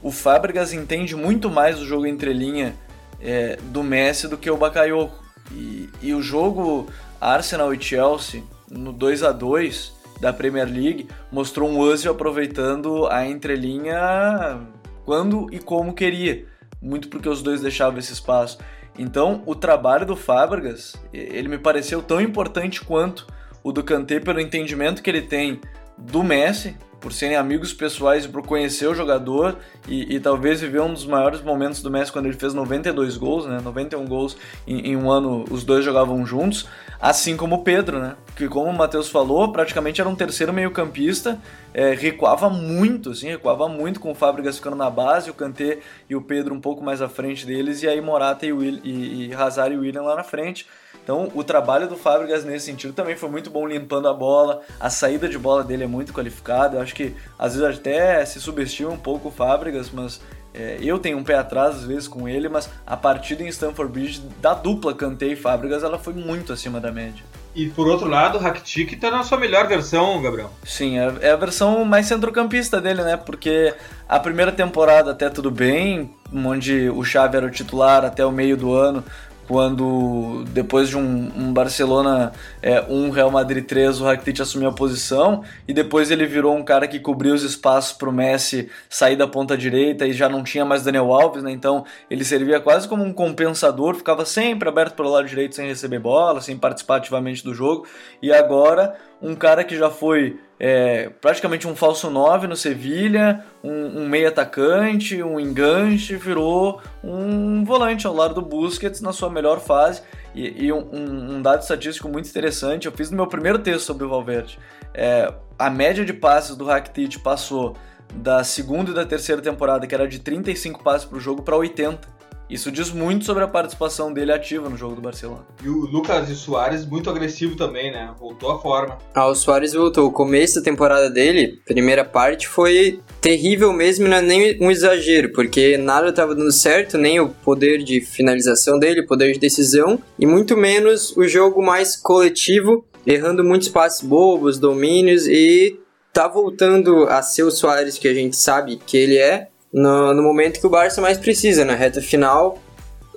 o Fábricas entende muito mais o jogo entre linha é, do Messi do que o Bakayoko. E, e o jogo Arsenal e Chelsea no 2 a 2 da Premier League mostrou um Ozil aproveitando a entrelinha quando e como queria, muito porque os dois deixavam esse espaço. Então, o trabalho do Fábricas, ele me pareceu tão importante quanto o do Kanté pelo entendimento que ele tem do Messi, por serem amigos pessoais e por conhecer o jogador e, e, talvez viver um dos maiores momentos do Messi quando ele fez 92 gols, né? 91 gols em, em um ano, os dois jogavam juntos, assim como o Pedro, né? Que como o Matheus falou, praticamente era um terceiro meio-campista, é, recuava muito, assim, recuava muito com o Fábricas ficando na base, o Kanté e o Pedro um pouco mais à frente deles, e aí Morata e, Will, e, e Hazard e William lá na frente. Então, o trabalho do Fábricas nesse sentido também foi muito bom limpando a bola. A saída de bola dele é muito qualificada. Eu acho que às vezes até se subestima um pouco o Fábricas, mas é, eu tenho um pé atrás às vezes com ele, mas a partida em Stamford Bridge da dupla Kanté e Fábricas, ela foi muito acima da média. E por outro lado, o Rakitic tá na sua melhor versão, Gabriel. Sim, é, é a versão mais centrocampista dele, né? Porque a primeira temporada até tudo bem, onde o Xavi era o titular até o meio do ano, quando depois de um, um Barcelona é, um Real Madrid 3 o Rakitic assumiu a posição e depois ele virou um cara que cobriu os espaços para o Messi sair da ponta direita e já não tinha mais Daniel Alves, né? então ele servia quase como um compensador, ficava sempre aberto pelo lado direito sem receber bola, sem participar ativamente do jogo e agora um cara que já foi é, praticamente um falso 9 no Sevilha, um, um meio atacante, um enganche, virou um volante ao lado do Busquets na sua melhor fase. E, e um, um, dado estatístico muito interessante, eu fiz no meu primeiro texto sobre o Valverde. É, a média de passes do Rakitic passou da segunda e da terceira temporada, que era de 35 passes por jogo, para 80 isso diz muito sobre a participação dele ativa no jogo do Barcelona. E o Lucas e o Soares muito agressivo também, né? Voltou à forma. Ah, o Soares voltou. O começo da temporada dele, primeira parte, foi terrível mesmo, não é nem um exagero, porque nada estava dando certo, nem o poder de finalização dele, o poder de decisão, e muito menos o jogo mais coletivo, errando muitos passes bobos, domínios, e tá voltando a ser o Soares que a gente sabe que ele é, no, no momento que o Barça mais precisa, na reta final.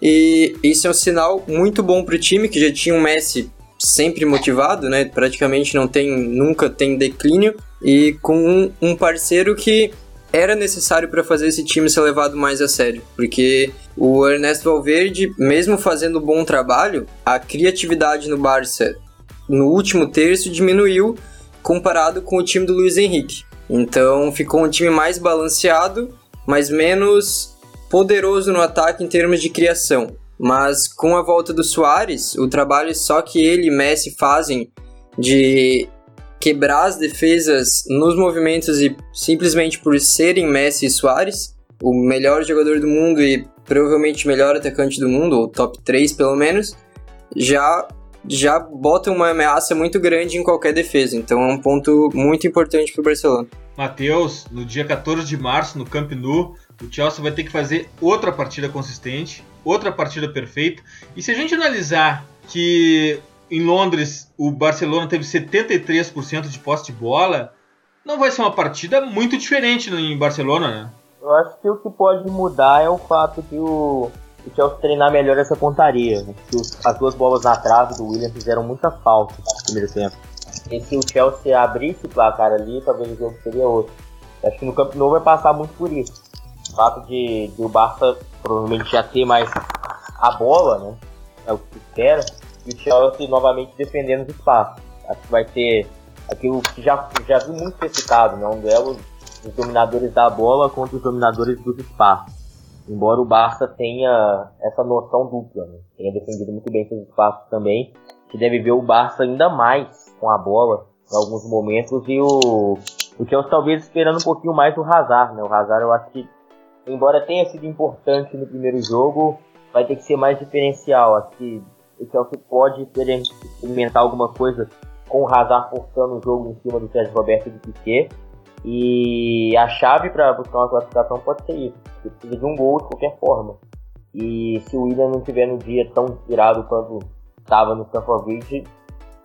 E isso é um sinal muito bom para o time, que já tinha um Messi sempre motivado, né? Praticamente não tem, nunca tem declínio. E com um, um parceiro que era necessário para fazer esse time ser levado mais a sério, porque o Ernesto Valverde, mesmo fazendo um bom trabalho, a criatividade no Barça no último terço diminuiu comparado com o time do Luiz Henrique. Então ficou um time mais balanceado mas menos poderoso no ataque em termos de criação. Mas com a volta do Soares, o trabalho só que ele e Messi fazem de quebrar as defesas nos movimentos e simplesmente por serem Messi e Soares, o melhor jogador do mundo e provavelmente melhor atacante do mundo, ou top 3 pelo menos, já já bota uma ameaça muito grande em qualquer defesa. Então é um ponto muito importante para o Barcelona. Matheus, no dia 14 de março, no Camp Nou, o Chelsea vai ter que fazer outra partida consistente, outra partida perfeita. E se a gente analisar que em Londres o Barcelona teve 73% de posse de bola, não vai ser uma partida muito diferente em Barcelona, né? Eu acho que o que pode mudar é o fato de o, Chelsea treinar melhor essa pontaria. Né? as duas bolas na trave do William fizeram muita falta no primeiro tempo. E se o Chelsea abrisse o placar ali, talvez o jogo seria outro. Acho que no Camp Nou vai passar muito por isso. O fato de, de o Barça provavelmente já ter mais a bola, né? É o que se espera. E o Chelsea novamente defendendo o espaço. Acho que vai ter aquilo que já, já vi muito ser citado, né? Um duelo dos dominadores da bola contra os dominadores dos espaços. Embora o Barça tenha essa noção dupla, né? tenha defendido muito bem seus espaços também, que deve ver o Barça ainda mais com a bola em alguns momentos e o, o Chelsea talvez esperando um pouquinho mais do Hazard, né? O Hazard eu acho que, embora tenha sido importante no primeiro jogo, vai ter que ser mais diferencial. Acho que o Chelsea pode experimentar alguma coisa com o Hazard forçando o jogo em cima do Sérgio Roberto e do Piquet. E a chave para buscar uma classificação pode ser isso. Você precisa de um gol de qualquer forma. E se o William não estiver no dia tão inspirado quanto estava no Stamford Bridge,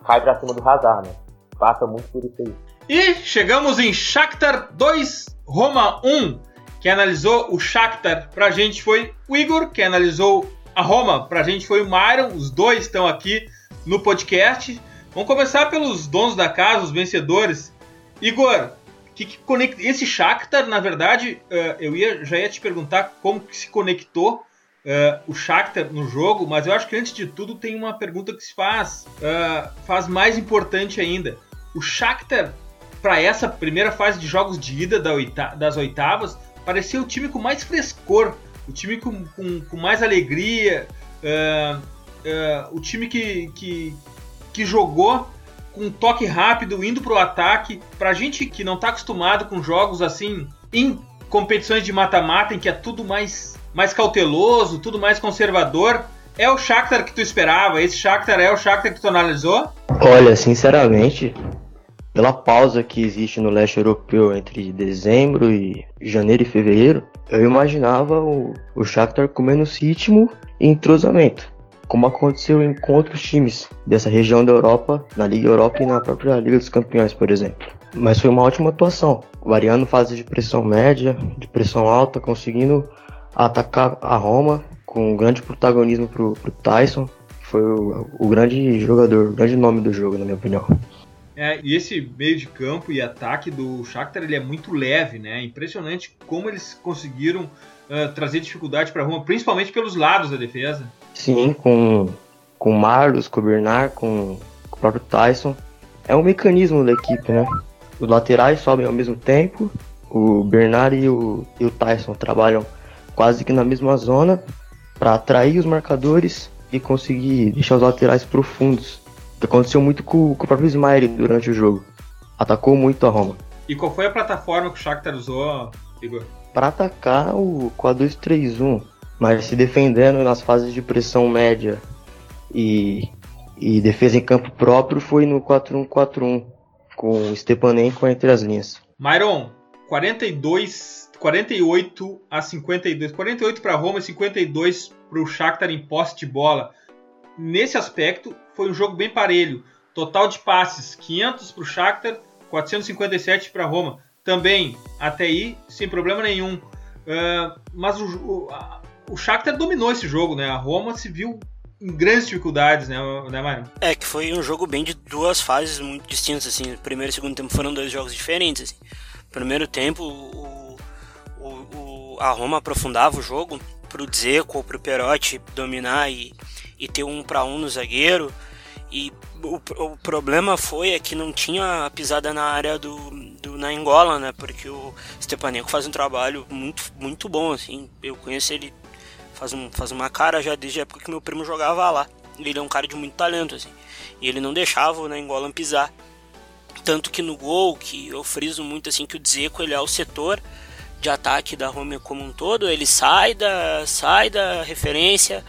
cai pra cima do Hazard, né? Passa muito por isso aí. E chegamos em Shakhtar 2, Roma 1. Quem analisou o Shakhtar pra gente foi o Igor. Quem analisou a Roma pra gente foi o Myron. Os dois estão aqui no podcast. Vamos começar pelos donos da casa, os vencedores. Igor, que, que conecta... esse Shakhtar, na verdade, uh, eu ia, já ia te perguntar como que se conectou uh, o Shakhtar no jogo, mas eu acho que antes de tudo tem uma pergunta que se faz, uh, faz mais importante ainda. O Shakhtar, para essa primeira fase de jogos de ida da oita das oitavas, parecia o time com mais frescor, o time com, com, com mais alegria, o time que, que, que jogou com um toque rápido, indo pro ataque. Pra gente que não tá acostumado com jogos assim, em competições de mata-mata, em que é tudo mais, mais cauteloso, tudo mais conservador, é o Shakhtar que tu esperava? Esse Shakhtar é o Shakhtar que tu analisou? Olha, sinceramente, pela pausa que existe no leste europeu entre dezembro e janeiro e fevereiro, eu imaginava o, o Shakhtar com menos ritmo e entrosamento como aconteceu em outros times dessa região da Europa, na Liga Europa e na própria Liga dos Campeões, por exemplo. Mas foi uma ótima atuação, variando fases de pressão média, de pressão alta, conseguindo atacar a Roma com um grande protagonismo para o Tyson, que foi o, o, grande jogador, o grande nome do jogo, na minha opinião. É, e esse meio de campo e ataque do Shakhtar ele é muito leve, né? É impressionante como eles conseguiram uh, trazer dificuldade para a Roma, principalmente pelos lados da defesa. Sim, com, com o Marlos, com o Bernard, com, com o próprio Tyson. É um mecanismo da equipe, né? Os laterais sobem ao mesmo tempo, o Bernard e o, e o Tyson trabalham quase que na mesma zona para atrair os marcadores e conseguir deixar os laterais profundos. Que aconteceu muito com, com o próprio Ismael durante o jogo. Atacou muito a Roma. E qual foi a plataforma que o Shakhtar usou, Igor? Para atacar o 4-2-3-1 mas se defendendo nas fases de pressão média e, e defesa em campo próprio foi no 4-1-4-1, com Stepanenko entre as linhas. Myron, 42, 48 a 52, 48 para Roma e 52 para o Shakhtar em posse de bola. Nesse aspecto, foi um jogo bem parelho. Total de passes, 500 para o Shakhtar, 457 para Roma. Também, até aí, sem problema nenhum. Uh, mas o, o, o Shakhtar dominou esse jogo, né? A Roma se viu em grandes dificuldades, né, né Mário? É, que foi um jogo bem de duas fases muito distintas, assim. Primeiro e segundo tempo foram dois jogos diferentes, assim. Primeiro tempo, o, o, o a Roma aprofundava o jogo pro Dzeko ou pro Perotti dominar e, e ter um para um no zagueiro. E o, o problema foi é que não tinha a pisada na área do, do na Angola, né? Porque o Stepanenko faz um trabalho muito, muito bom, assim. Eu conheço ele faz, um, faz uma cara já desde a época que meu primo jogava lá. Ele é um cara de muito talento, assim. E ele não deixava o Nainggolan pisar. Tanto que no gol, que eu friso muito assim, que o Dzeko ele é o setor de ataque da Roma como um todo, ele sai da, sai da referência,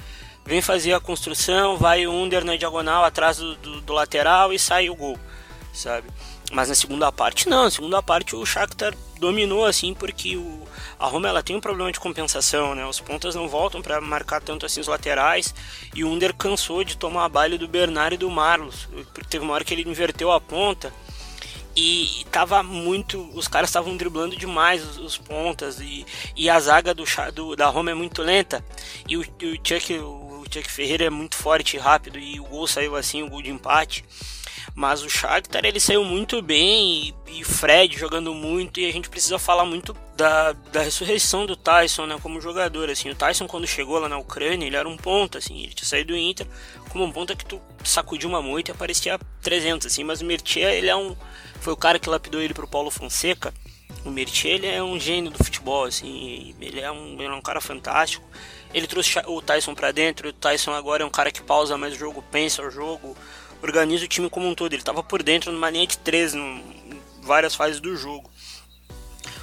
vem fazer a construção, vai o under na diagonal atrás do, do, do lateral e sai o gol, sabe? Mas na segunda parte não, na segunda parte o Shakhtar dominou assim porque o, a Roma ela tem um problema de compensação, né? Os pontas não voltam para marcar tanto assim os laterais e o Under cansou de tomar a baile do Bernard e do Marlos, porque teve uma hora que ele inverteu a ponta e tava muito, os caras estavam driblando demais os, os, pontas e, e a zaga do, do, da Roma é muito lenta e o, o Chuck o Chuck Ferreira é muito forte e rápido e o gol saiu assim, o gol de empate. Mas o Shakhtar ele saiu muito bem e, e Fred jogando muito e a gente precisa falar muito da, da ressurreição do Tyson, né, como jogador, assim. O Tyson quando chegou lá na Ucrânia, ele era um ponta, assim, ele tinha saído do Inter como um ponta que tu sacudiu uma moita e aparecia 300, assim, mas o Mertier, ele é um foi o cara que lapidou ele pro Paulo Fonseca. O Mertier, ele é um gênio do futebol, assim, ele é um, ele é um cara fantástico. Ele trouxe o Tyson para dentro, o Tyson agora é um cara que pausa mais o jogo, pensa o jogo, organiza o time como um todo. Ele estava por dentro numa linha de três, em várias fases do jogo.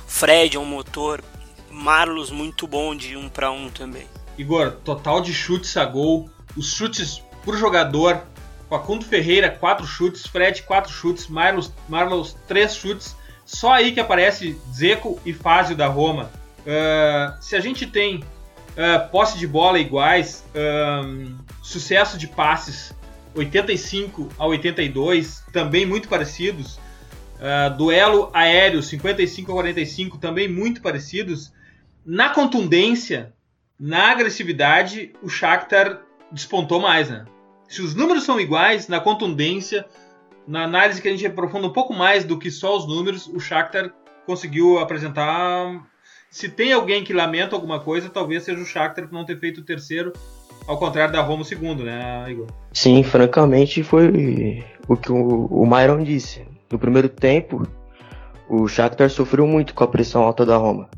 Fred é um motor, Marlos muito bom de um para um também. Igor, total de chutes a gol, os chutes por jogador. Facundo Ferreira, quatro chutes, Fred, quatro chutes, Marlos, Marlos três chutes. Só aí que aparece Zeco e Fázio da Roma. Uh, se a gente tem uh, posse de bola iguais, uh, sucesso de passes 85 a 82, também muito parecidos. Uh, duelo aéreo 55 a 45, também muito parecidos. na contundência, na agressividade, o Shakhtar despontou mais, né? Se os números são iguais, na contundência, na análise que a gente aprofunda um pouco mais do que só os números, o Shakhtar conseguiu apresentar. Se tem alguém que lamenta alguma coisa, talvez seja o Shakhtar por não ter feito o terceiro, ao contrário da Roma segundo, né, Igor? Sim, francamente foi o que o, o Myron disse. No primeiro tempo, o Shakhtar sofreu muito com a pressão alta da Roma.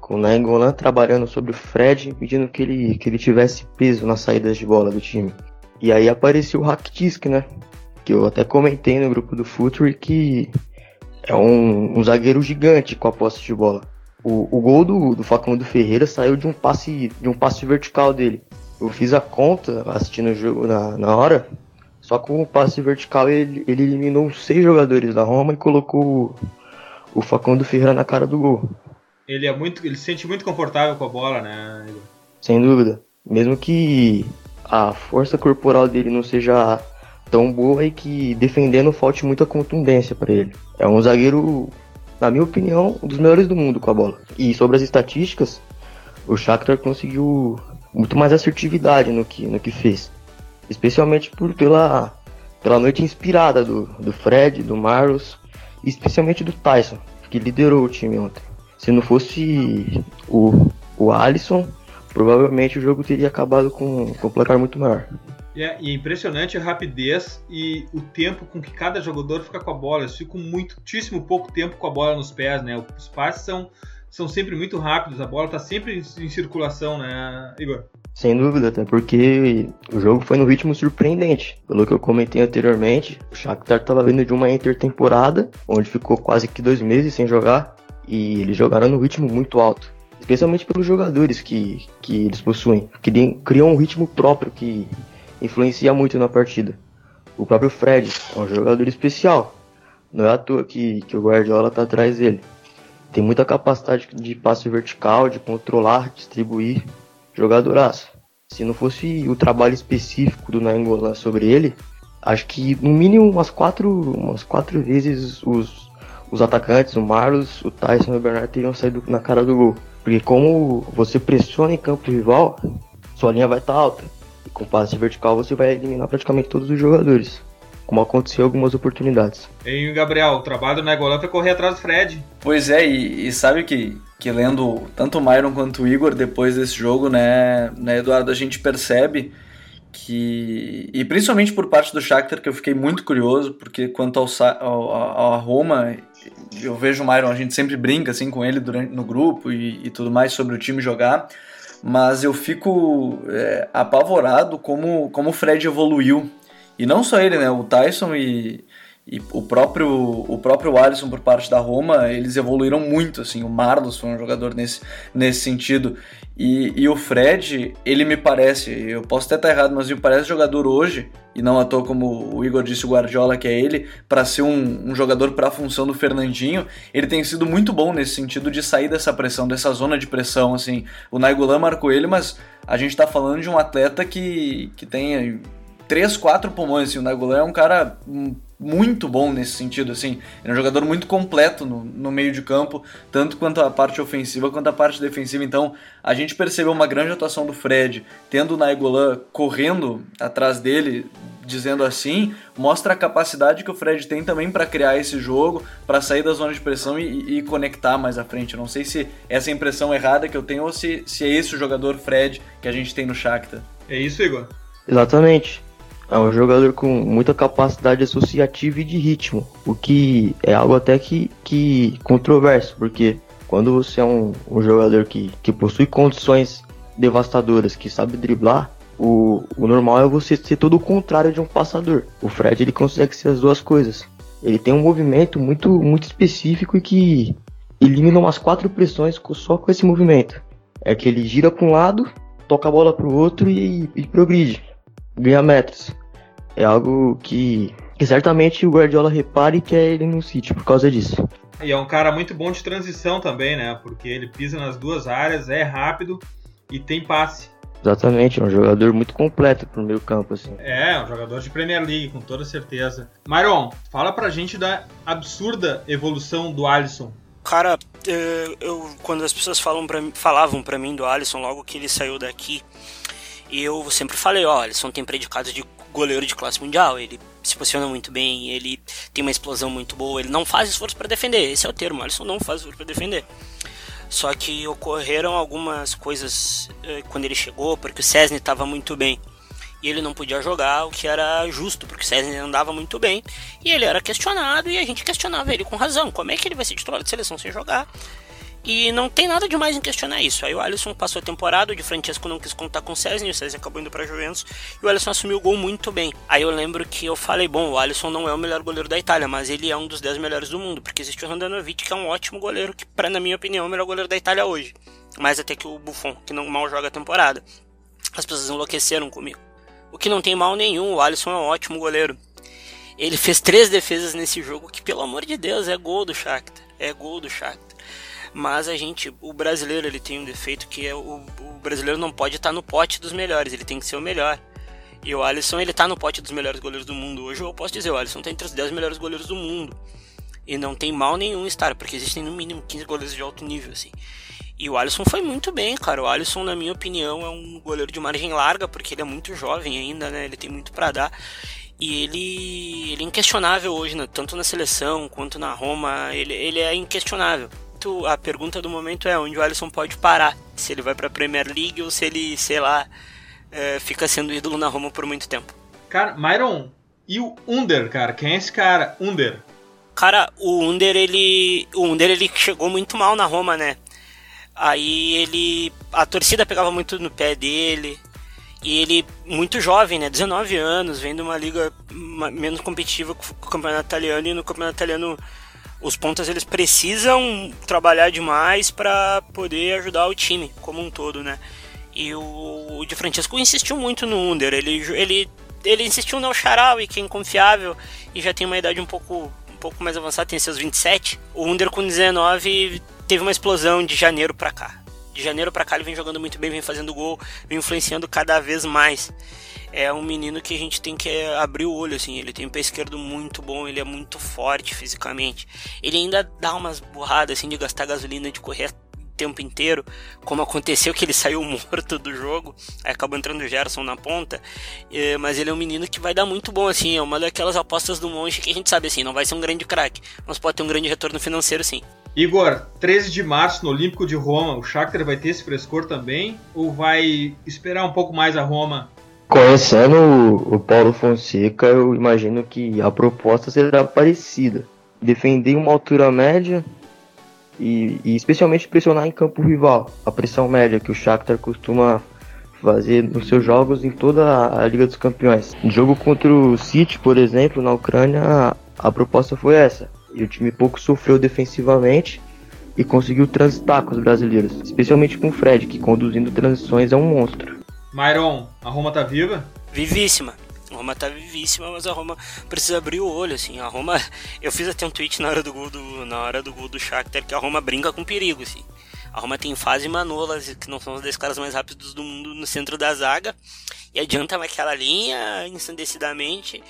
Com o Nainggolan trabalhando sobre o Fred, pedindo que ele, que ele tivesse peso nas saídas de bola do time. E aí apareceu o Rakitic, né? Que eu até comentei no grupo do Future que é um, um zagueiro gigante com a posse de bola. O, o gol do, do Facundo Ferreira saiu de um passe de um passe vertical dele. Eu fiz a conta assistindo o jogo na, na hora. Só com o passe vertical ele, ele eliminou seis jogadores da Roma e colocou o, o Facundo Ferreira na cara do gol. Ele é muito, ele se sente muito confortável com a bola, né? Sem dúvida. Mesmo que a força corporal dele não seja tão boa e que defendendo falte muita contundência para ele. É um zagueiro, na minha opinião, um dos melhores do mundo com a bola. E sobre as estatísticas, o Shakhtar conseguiu muito mais assertividade no que, no que fez. Especialmente por, pela, pela noite inspirada do, do Fred, do Marlos e especialmente do Tyson, que liderou o time ontem. Se não fosse o, o Alisson, provavelmente o jogo teria acabado com, com um placar muito maior. É, e é impressionante a rapidez e o tempo com que cada jogador fica com a bola. Eles ficam muitíssimo pouco tempo com a bola nos pés, né? Os passes são, são sempre muito rápidos, a bola está sempre em, circulação, né, Igor? Sem dúvida, até porque o jogo foi no ritmo surpreendente. Pelo que eu comentei anteriormente, o Shakhtar estava vindo de uma intertemporada, onde ficou quase que dois meses sem jogar, e eles jogaram no ritmo muito alto. Especialmente pelos jogadores que, que eles possuem, que criam um ritmo próprio que influencia muito na partida. O próprio Fred é um jogador especial. Não é à toa que, que o Guardiola está atrás dele. Tem muita capacidade de passe vertical, de controlar, distribuir. Jogadoraço. Se não fosse o trabalho específico do Nainggolan sobre ele, acho que no mínimo umas quatro, umas quatro vezes os, os atacantes, o Marlos, o Tyson e o Bernardo teriam saído na cara do gol. Porque como você pressiona em campo rival, sua linha vai estar tá alta. E com passe vertical você vai eliminar praticamente todos os jogadores. Como aconteceu em algumas oportunidades. E Gabriel, o trabalho do Negolan foi correr atrás do Fred. Pois é, e, e, sabe que, que lendo tanto o Myron quanto o Igor depois desse jogo, né, né, Eduardo, a gente percebe que. E principalmente por parte do Shakhtar, que eu fiquei muito curioso, porque quanto ao, ao, ao Roma, eu vejo o Myron, a gente sempre brinca assim com ele durante, no grupo e, e tudo mais sobre o time jogar mas eu fico é, apavorado como, como o Fred evoluiu. E não só ele, né? O Tyson e, e o próprio o próprio Alisson por parte da Roma, eles evoluíram muito, assim. O Marlos foi um jogador nesse, nesse sentido. E, e o Fred, ele me parece, eu posso até estar errado, mas me parece jogador hoje, e não à toa como o Igor disse, o Guardiola, que é ele, para ser um, um jogador para a função do Fernandinho, ele tem sido muito bom nesse sentido de sair dessa pressão, dessa zona de pressão, assim. O Nainggolan marcou ele, mas a gente está falando de um atleta que, que tem três, quatro pulmões, assim. O Nainggolan é um cara muito bom nesse sentido, assim. Ele é um jogador muito completo no, no meio de campo, tanto quanto a parte ofensiva quanto a parte defensiva. Então, a gente percebeu uma grande atuação do Fred, tendo o Nainggolan correndo atrás dele, dizendo assim, mostra a capacidade que o Fred tem também para criar esse jogo, para sair da zona de pressão e, e, conectar mais à frente. Eu não sei se essa é impressão errada que eu tenho ou se, se é esse o jogador Fred que a gente tem no Shakhtar. É isso, Igor? Exatamente. É um jogador com muita capacidade associativa e de ritmo, o que é algo até que, que controverso, porque quando você é um, um jogador que, que possui condições devastadoras, que sabe driblar, o, o normal é você ser todo o contrário de um passador. O Fred ele consegue ser as duas coisas. Ele tem um movimento muito, muito específico e que elimina umas quatro pressões só com esse movimento. É que ele gira para um lado, toca a bola para o outro e, e progride ganha metros. É algo que, que certamente o Guardiola repare que é ele no City por causa disso. E é um cara muito bom de transição também, né? Porque ele pisa nas duas áreas, é rápido e tem passe. Exatamente, é um jogador muito completo pro meio campo, assim. É, um jogador de Premier League, com toda certeza. Myron, fala pra gente da absurda evolução do Alisson. Cara, eh, eu, quando as pessoas falam pra, falavam para mim do Alisson logo que ele saiu daqui, eu sempre falei, ó, Alisson tem predicado de goleiro de classe mundial, ele se posiciona muito bem, ele tem uma explosão muito boa, ele não faz esforço para defender, esse é o termo, Alisson não faz esforço para defender. Só que ocorreram algumas coisas eh, quando ele chegou, porque o Cesny estava muito bem e ele não podia jogar, o que era justo, porque o César andava muito bem e ele era questionado e a gente questionava ele com razão. Como é que ele vai ser titular de seleção sem jogar? E não tem nada de mais em questionar isso. Aí o Alisson passou a temporada, o de Francesco não quis contar com o César, o César acabou indo para Juventus e o Alisson assumiu o gol muito bem. Aí eu lembro que eu falei: bom, o Alisson não é o melhor goleiro da Itália, mas ele é um dos 10 melhores do mundo, porque existe o Randanovic, que é um ótimo goleiro, que, pra, na minha opinião, é o melhor goleiro da Itália hoje. Mais até que o Buffon, que não mal joga a temporada. As pessoas enlouqueceram comigo. O que não tem mal nenhum, o Alisson é um ótimo goleiro. Ele fez três defesas nesse jogo, que pelo amor de Deus é gol do Shakhtar, é gol do Shakhtar. Mas a gente, o brasileiro, ele tem um defeito que é o, o brasileiro não pode estar no pote dos melhores, ele tem que ser o melhor. E o Alisson, ele tá no pote dos melhores goleiros do mundo. Hoje eu posso dizer, o Alisson tá entre os 10 melhores goleiros do mundo. E não tem mal nenhum estar, porque existem no mínimo 15 goleiros de alto nível, assim. E o Alisson foi muito bem, cara. O Alisson, na minha opinião, é um goleiro de margem larga, porque ele é muito jovem ainda, né? Ele tem muito para dar. E ele, ele é inquestionável hoje, né? tanto na seleção quanto na Roma. Ele, ele é inquestionável. A pergunta do momento é onde o Alisson pode parar. Se ele vai pra Premier League ou se ele, sei lá, é, fica sendo ídolo na Roma por muito tempo. Cara, Myron, e o Under, cara? Quem é esse cara? Under. Cara, o Under, ele. O Under ele chegou muito mal na Roma, né? Aí ele. A torcida pegava muito no pé dele. E ele, muito jovem, né? 19 anos, vendo uma liga menos competitiva com o campeonato italiano. E no campeonato italiano, os pontas eles precisam trabalhar demais para poder ajudar o time como um todo, né? E o, o Di Francesco insistiu muito no Under. Ele, ele, ele insistiu no Sharawi, que é inconfiável e já tem uma idade um pouco, um pouco mais avançada, tem seus 27. O Under com 19 teve uma explosão de janeiro para cá. De janeiro para cá ele vem jogando muito bem, vem fazendo gol, vem influenciando cada vez mais. É um menino que a gente tem que abrir o olho, assim. Ele tem um pé esquerdo muito bom, ele é muito forte fisicamente. Ele ainda dá umas burradas, assim, de gastar gasolina, de correr o tempo inteiro, como aconteceu que ele saiu morto do jogo, aí acabou entrando o Gerson na ponta, mas ele é um menino que vai dar muito bom, assim, é uma daquelas apostas do Monge que a gente sabe, assim, não vai ser um grande craque, mas pode ter um grande retorno financeiro, sim. Igor, 13 de março no Olímpico de Roma, o Shakhtar vai ter esse frescor também? Ou vai esperar um pouco mais a Roma? Conhecendo o, Paulo Fonseca, eu imagino que a proposta será parecida. Defender uma altura média e, e especialmente pressionar em campo rival. A pressão média que o Shakhtar costuma fazer nos seus jogos em toda a Liga dos Campeões. No jogo contra o City, por exemplo, na Ucrânia, a, a proposta foi essa e o time pouco sofreu defensivamente e conseguiu transitar com os brasileiros, especialmente com o Fred, que conduzindo transições é um monstro. Myron, a Roma tá viva? Vivíssima. A Roma tá vivíssima, mas a Roma precisa abrir o olho, assim. A Roma, eu fiz até um tweet na hora do gol do na hora do gol do Shakhtar que a Roma brinca com perigo, assim. A Roma tem fase Manolas, que não são os dois caras mais rápidos do mundo no centro da zaga, e adianta aquela linha ensandecidamente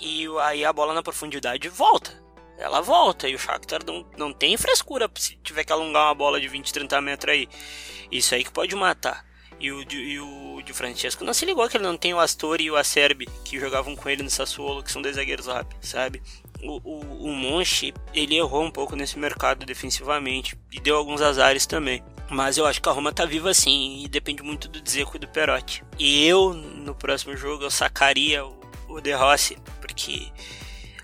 e aí a bola na profundidade volta ela volta. E o Shakhtar não, não tem frescura se tiver que alongar uma bola de 20, 30 metros aí. Isso aí que pode matar. E o, e o de Francesco não se ligou que ele não tem o Astori e o Acerbi, que jogavam com ele no Sassuolo, que são dois zagueiros rápidos, sabe? O, o, o Monchi, ele errou um pouco nesse mercado defensivamente e deu alguns azares também. Mas eu acho que a Roma tá viva sim e depende muito do Dzeko e do Perotti. E eu, no próximo jogo, eu sacaria o, o De Rossi, porque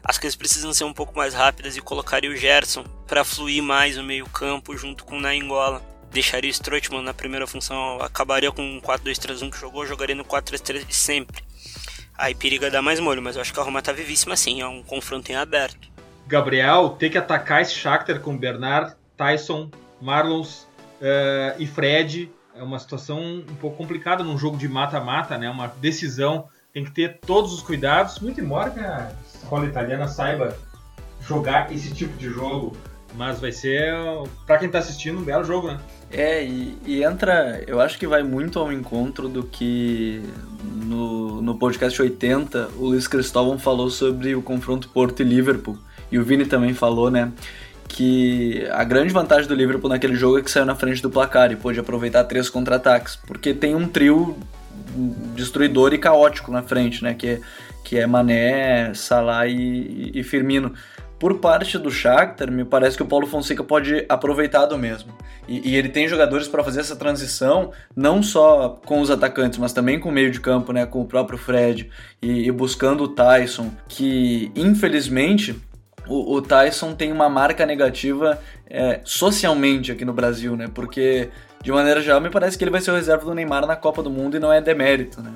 as coisas precisam ser um pouco mais rápidas e colocaria o Gerson para fluir mais o meio-campo junto com o Nainggolan. Deixaria o Strootman na primeira função, acabaria com o 4-2-3-1 que jogou, jogaria no 4-3-3 de sempre. Aí periga dar mais molho, mas eu acho que a Roma tá vivíssima assim, é um confronto em aberto. Gabriel, ter que atacar esse Shakhtar com Bernard, Tyson, Marlons uh, e Fred é uma situação um pouco complicada num jogo de mata-mata, né? Uma decisão, tem que ter todos os cuidados, muito embora que a escola italiana saiba jogar esse tipo de jogo. Mas vai ser, para quem tá assistindo, um belo jogo, né? É, e, e, entra, eu acho que vai muito ao encontro do que no, no podcast 80 o Luiz Cristóvão falou sobre o confronto Porto e Liverpool. E o Vini também falou, né? que a grande vantagem do Liverpool naquele jogo é que saiu na frente do placar e pôde aproveitar três contra-ataques, porque tem um trio destruidor e caótico na frente, né? Que é, que é Mané, Salah e, e Firmino. Por parte do Shakhtar, me parece que o Paulo Fonseca pode aproveitar do mesmo. E, e ele tem jogadores para fazer essa transição, não só com os atacantes, mas também com o meio de campo, né, com o próprio Fred e, e buscando o Tyson, que infelizmente o, o, Tyson tem uma marca negativa é, socialmente aqui no Brasil, né? Porque, de maneira geral, me parece que ele vai ser o reserva do Neymar na Copa do Mundo e não é demérito, né?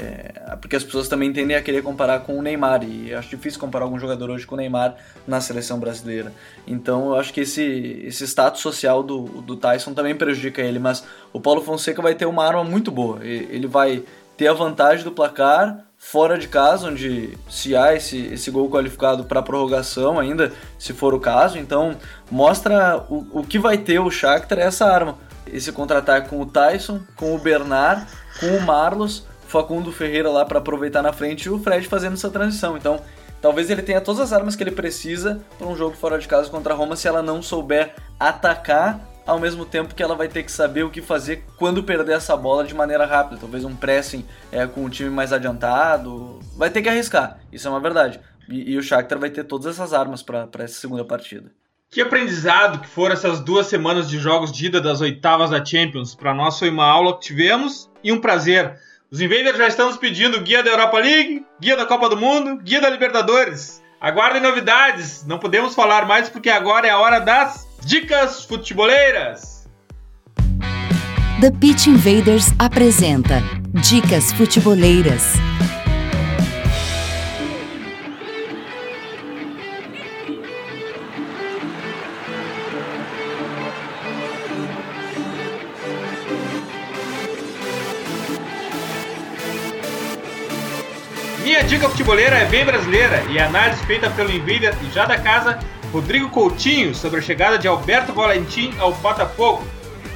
É, porque as pessoas também tendem a querer comparar com o Neymar e acho difícil comparar algum jogador hoje com o Neymar na seleção brasileira. Então eu acho que esse, esse status social do, do Tyson também prejudica ele, mas o Paulo Fonseca vai ter uma arma muito boa. Ele vai ter a vantagem do placar fora de casa, onde se há esse, esse gol qualificado para prorrogação ainda, se for o caso, então mostra o, o que vai ter o Shakhtar é essa arma. Esse contra-ataque com o Tyson, com o Bernard, com o Marlos, Facundo Ferreira lá para aproveitar na frente e o Fred fazendo essa transição. Então, talvez ele tenha todas as armas que ele precisa para um jogo fora de casa contra a Roma se ela não souber atacar ao mesmo tempo que ela vai ter que saber o que fazer quando perder essa bola de maneira rápida. Talvez um pressing é, com o time mais adiantado. Vai ter que arriscar, isso é uma verdade. E, e o Shakhtar vai ter todas essas armas para essa segunda partida. Que aprendizado que foram essas duas semanas de jogos de ida das oitavas da Champions. Para nós foi uma aula que tivemos e um prazer. Os Invaders já estão pedindo guia da Europa League, guia da Copa do Mundo, guia da Libertadores. Aguardem novidades, não podemos falar mais porque agora é a hora das Dicas futeboleiras. The Pitch Invaders apresenta Dicas futeboleiras. Dica futeboleira é bem brasileira e a análise feita pelo Invader e já da casa Rodrigo Coutinho sobre a chegada de Alberto Valentim ao Botafogo.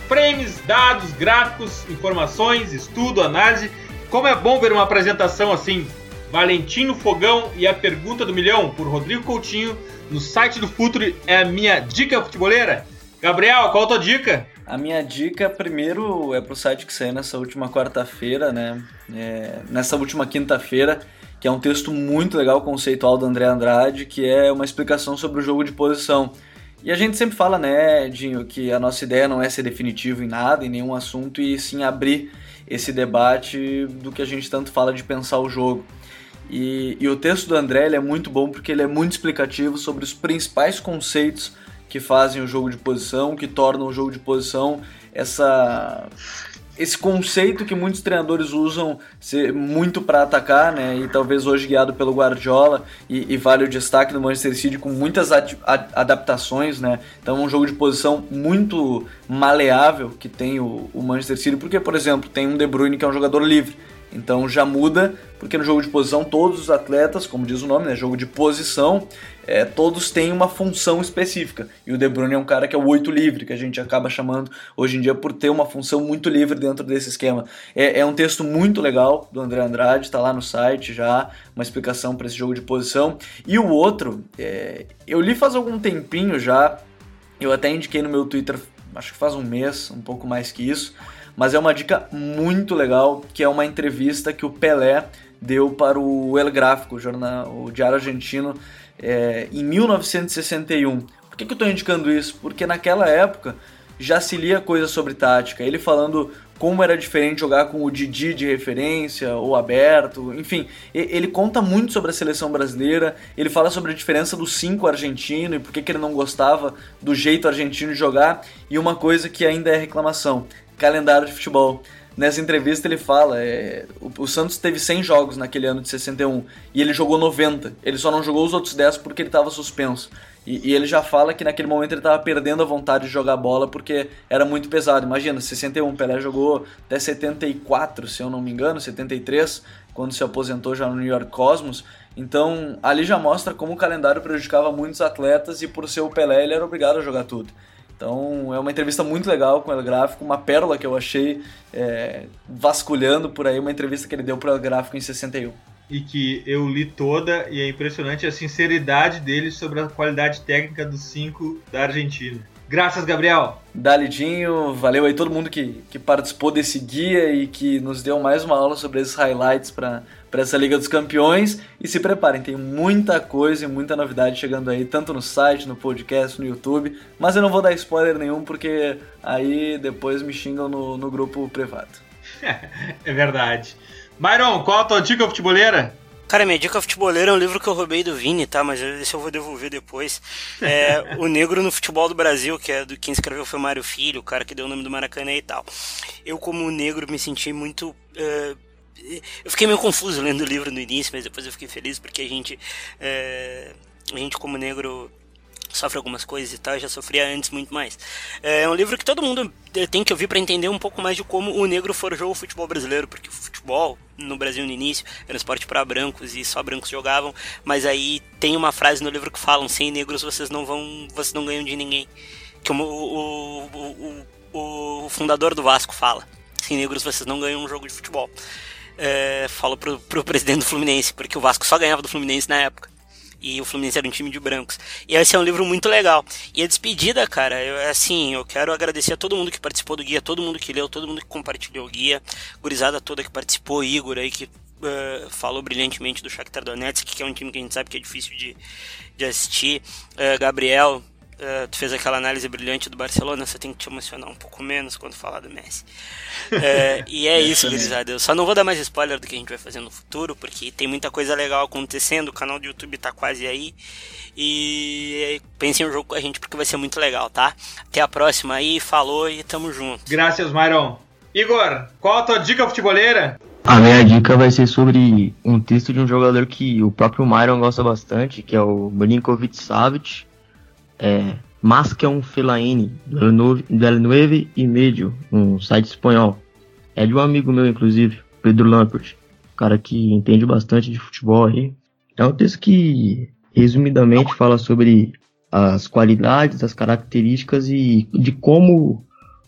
Frames, dados, gráficos, informações, estudo, análise. Como é bom ver uma apresentação assim. Valentim no fogão e a pergunta do milhão por Rodrigo Coutinho no site do Futuri é a minha dica futeboleira. Gabriel, qual a tua dica? A minha dica, primeiro, é pro site que saiu nessa última quarta-feira, né? É, nessa última quinta-feira, que é um texto muito legal, conceitual do André Andrade, que é uma explicação sobre o jogo de posição. E a gente sempre fala, né, Dinho, que a nossa ideia não é ser definitivo em nada, em nenhum assunto, e sim abrir esse debate do que a gente tanto fala de pensar o jogo. E, e o texto do André é muito bom porque ele é muito explicativo sobre os principais conceitos que fazem o jogo de posição, que tornam o jogo de posição essa esse conceito que muitos treinadores usam muito para atacar, né? E talvez hoje guiado pelo Guardiola e, e vale o destaque do Manchester City com muitas ad, ad, adaptações, né? Então um jogo de posição muito maleável que tem o, o Manchester City, porque por exemplo tem um De Bruyne que é um jogador livre. Então já muda, porque no jogo de posição todos os atletas, como diz o nome, né, jogo de posição, é, todos têm uma função específica. E o De Bruyne é um cara que é o oito livre, que a gente acaba chamando hoje em dia por ter uma função muito livre dentro desse esquema. É, é um texto muito legal do André Andrade, está lá no site já, uma explicação para esse jogo de posição. E o outro, é, eu li faz algum tempinho já, eu até indiquei no meu Twitter, acho que faz um mês, um pouco mais que isso, mas é uma dica muito legal, que é uma entrevista que o Pelé deu para o El Gráfico, o, jornal, o diário argentino, é, em 1961. Por que, que eu estou indicando isso? Porque naquela época já se lia coisas sobre tática. Ele falando como era diferente jogar com o Didi de referência ou aberto, enfim, ele conta muito sobre a seleção brasileira, ele fala sobre a diferença do 5 argentino e por que, ele não gostava do jeito argentino de jogar, e uma coisa que ainda é reclamação, calendário de futebol. Nessa entrevista ele fala, é, o, o, Santos teve 100 jogos naquele ano de 61 e ele jogou 90. Ele só não jogou os outros 10 porque ele estava suspenso. E, e, ele já fala que naquele momento ele estava perdendo a vontade de jogar bola porque era muito pesado. Imagina, 61, Pelé jogou até 74, se eu não me engano, 73, quando se aposentou já no New York Cosmos. Então ali já mostra como o calendário prejudicava muitos atletas e por ser o Pelé ele era obrigado a jogar tudo. Então é uma entrevista muito legal com o El Gráfico, uma pérola que eu achei é, vasculhando por aí, uma entrevista que ele deu para o Gráfico em 61. e que eu li toda e é impressionante a sinceridade dele sobre a qualidade técnica dos cinco da Argentina. Graças, Gabriel. Dalidinho, valeu aí todo mundo que, que participou desse guia e que nos deu mais uma aula sobre esses highlights para essa Liga dos Campeões. E se preparem, tem muita coisa e muita novidade chegando aí, tanto no site, no podcast, no YouTube. Mas eu não vou dar spoiler nenhum, porque aí depois me xingam no, no grupo privado. é verdade. Myron, qual a tua dica futeboleira? Cara, minha dica futeboleira é um livro que eu roubei do Vini, tá? Mas esse eu vou devolver depois. É O Negro no Futebol do Brasil, que é do quem escreveu foi Mário Filho, o cara que deu o nome do Maracanã e tal. Eu, como negro, me senti muito. Uh, eu fiquei meio confuso lendo o livro no início, mas depois eu fiquei feliz porque a gente. Uh, a gente, como negro, sofre algumas coisas e tal, já sofria antes muito mais. É um livro que todo mundo eh, tem que ouvir para entender um pouco mais de como o negro forjou o futebol brasileiro, porque o futebol no Brasil no início era um esporte para brancos e só brancos jogavam, mas aí tem uma frase no livro que falam: sem negros vocês não vão, vocês não ganham de ninguém. Que o, o, o, o fundador do Vasco fala: sem negros vocês não ganham um jogo de futebol. É, falo pro, pro presidente do Fluminense, porque o Vasco só ganhava do Fluminense na época e o Fluminense era um time de brancos. E esse é um livro muito legal. E a despedida, cara, eu, assim, eu quero agradecer a todo mundo que participou do guia, todo mundo que leu, todo mundo que compartilhou o guia, gurizada toda que participou, Igor aí que uh, falou brilhantemente do Shakhtar Donetsk, que é um time que a gente sabe que é difícil de, de assistir, uh, Gabriel, Uh, tu fez aquela análise brilhante do Barcelona, você tem que te emocionar um pouco menos quando falar do Messi. Uh, e é isso, gurizada. Eu só não vou dar mais spoiler do que a gente vai fazer no futuro, porque tem muita coisa legal acontecendo, o canal do YouTube tá quase aí. E pensem no jogo com a gente porque vai ser muito legal, tá? Até a próxima aí, falou e tamo junto. Graças, Myron. Igor, qual a tua dica futeboleira? A minha dica vai ser sobre um texto de um jogador que o próprio Myron gosta bastante, que é o Milinkovic Savic é Mascão Fellaini, del Nueve e Medio, um site espanhol. É de um amigo meu, inclusive, Pedro Lampert, um cara que entende bastante de futebol aí. É um texto que, resumidamente, fala sobre as qualidades, as características e de como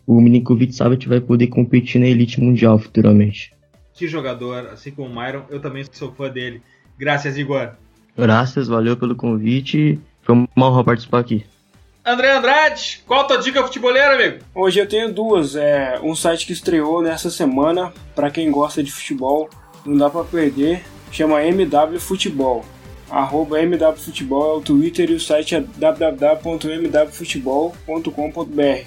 o Milinkovic Savic vai poder competir na elite mundial futuramente. Que jogador, assim como o Myron, eu também sou fã dele. Graças, Igor. Graças, valeu pelo convite foi uma honra participar aqui. André Andrade, qual a tua dica futeboleira, amigo? Hoje eu tenho duas. É um site que estreou nessa semana, para quem gosta de futebol, não dá para perder. Chama MW Futebol. Arroba MW Futebol é o Twitter e o site é www.mwfutebol.com.br.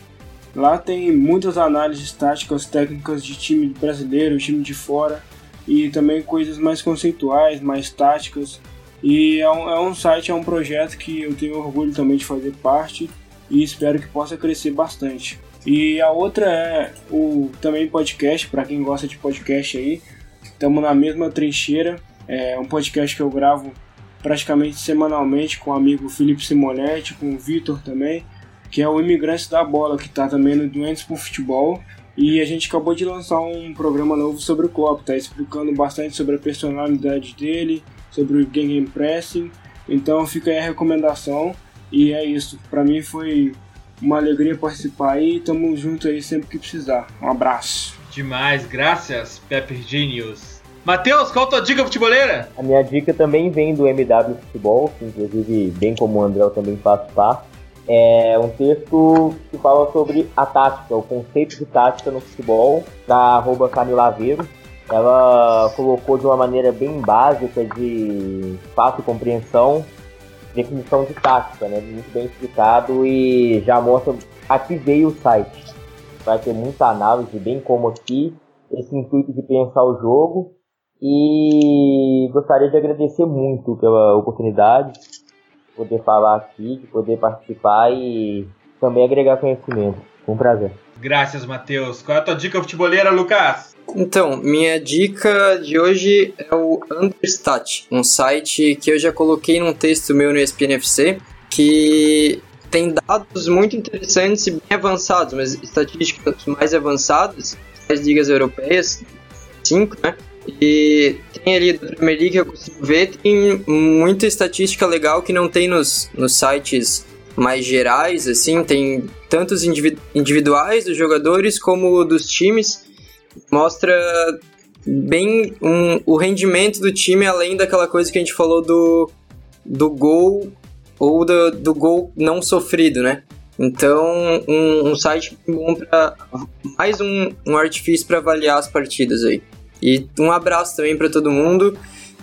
Lá tem muitas análises táticas, técnicas de time brasileiro, time de fora e também coisas mais conceituais, mais táticas e é um, é um site, é um projeto que eu tenho orgulho também de fazer parte e espero que possa crescer bastante. E a outra é o também podcast, para quem gosta de podcast aí. Estamos na mesma trincheira. É um podcast que eu gravo praticamente semanalmente com o amigo Felipe Simonetti, com o Vitor também, que é o Imigrantes da Bola, que está também no Doentes por Futebol. E a gente acabou de lançar um programa novo sobre o Klopp, tá explicando bastante sobre a personalidade dele, sobre o Game Pressing. Então fica aí a recomendação. E é isso. Para mim foi uma alegria participar aí. Tamo junto aí sempre que precisar. Um abraço. Demais, graças, Pepper Genius. Matheus, qual a tua dica futeboleira? A minha dica também vem do MW Futebol, que inclusive, bem como o André, eu também faço parte. É um texto que fala sobre a tática, o conceito de tática no futebol, da arroba Camila Aveiro ela colocou de uma maneira bem básica, de fácil compreensão, definição de tática, né? Muito bem explicado e já mostra aqui veio o site. Vai ter muita análise, bem como aqui, esse intuito de pensar o jogo. E gostaria de agradecer muito pela oportunidade de poder falar aqui, de poder participar e também agregar conhecimento. Foi um prazer. Graças, Matheus. Qual é a tua dica futeboleira, Lucas? Então, minha dica de hoje é o Understat, um site que eu já coloquei num texto meu no ESPNFC, que tem dados muito interessantes e bem avançados, mas estatísticas mais avançadas das ligas europeias, cinco, né? E tem ali da Premier League eu consigo ver, tem muita estatística legal que não tem nos, nos sites mais gerais, assim, tem tantos individuais dos jogadores como dos times mostra bem um, o rendimento do time, além daquela coisa que a gente falou do, do gol ou do, do gol não sofrido, né? Então, um, um site bom para mais um, um artifício para avaliar as partidas aí. E um abraço também para todo mundo.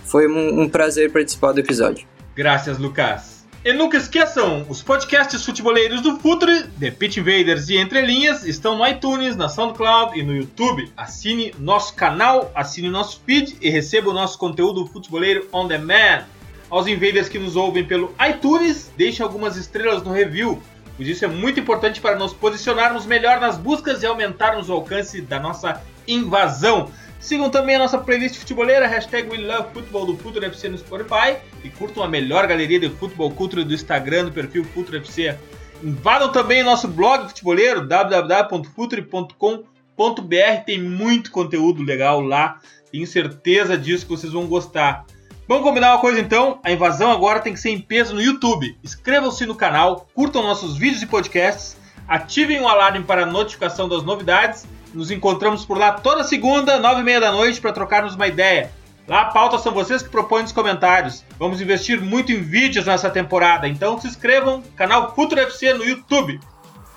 Foi um, um prazer participar do episódio. Graças, Lucas. E nunca esqueçam, os podcasts futeboleiros do Futre, The Pitch Invaders e Entre Linhas, estão no iTunes, na SoundCloud e no YouTube. Assine nosso canal, assine nosso feed e receba o nosso conteúdo futeboleiro on demand. Aos invaders que nos ouvem pelo iTunes, deixe algumas estrelas no review, pois isso é muito importante para nos posicionarmos melhor nas buscas e aumentarmos o alcance da nossa invasão. Sigam também a nossa playlist futeboleira, hashtag WeLoveFootball do Futuro FC no Spotify e curtam a melhor galeria de futebol cultura do Instagram do perfil Futuro FC. Invadam também nosso blog futeboleiro, www.future.com.br, tem muito conteúdo legal lá, tenho certeza disso que vocês vão gostar. Vamos combinar uma coisa então? A invasão agora tem que ser em peso no YouTube. Inscrevam-se no canal, curtam nossos vídeos e podcasts, ativem o alarme para notificação das novidades nos encontramos por lá toda segunda, nove e meia da noite, para trocarmos uma ideia. Lá a pauta são vocês que propõem nos comentários. Vamos investir muito em vídeos nessa temporada, então se inscrevam canal Futuro FC no YouTube.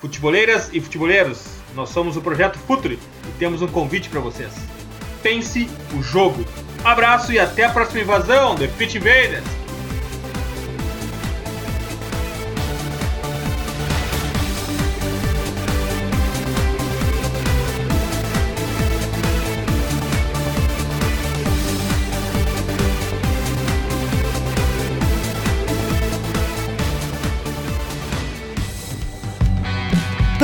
Futeboleiras e futeboleiros, nós somos o Projeto Futuro e temos um convite para vocês. Pense o jogo. Abraço e até a próxima invasão, The Pitch Invaders!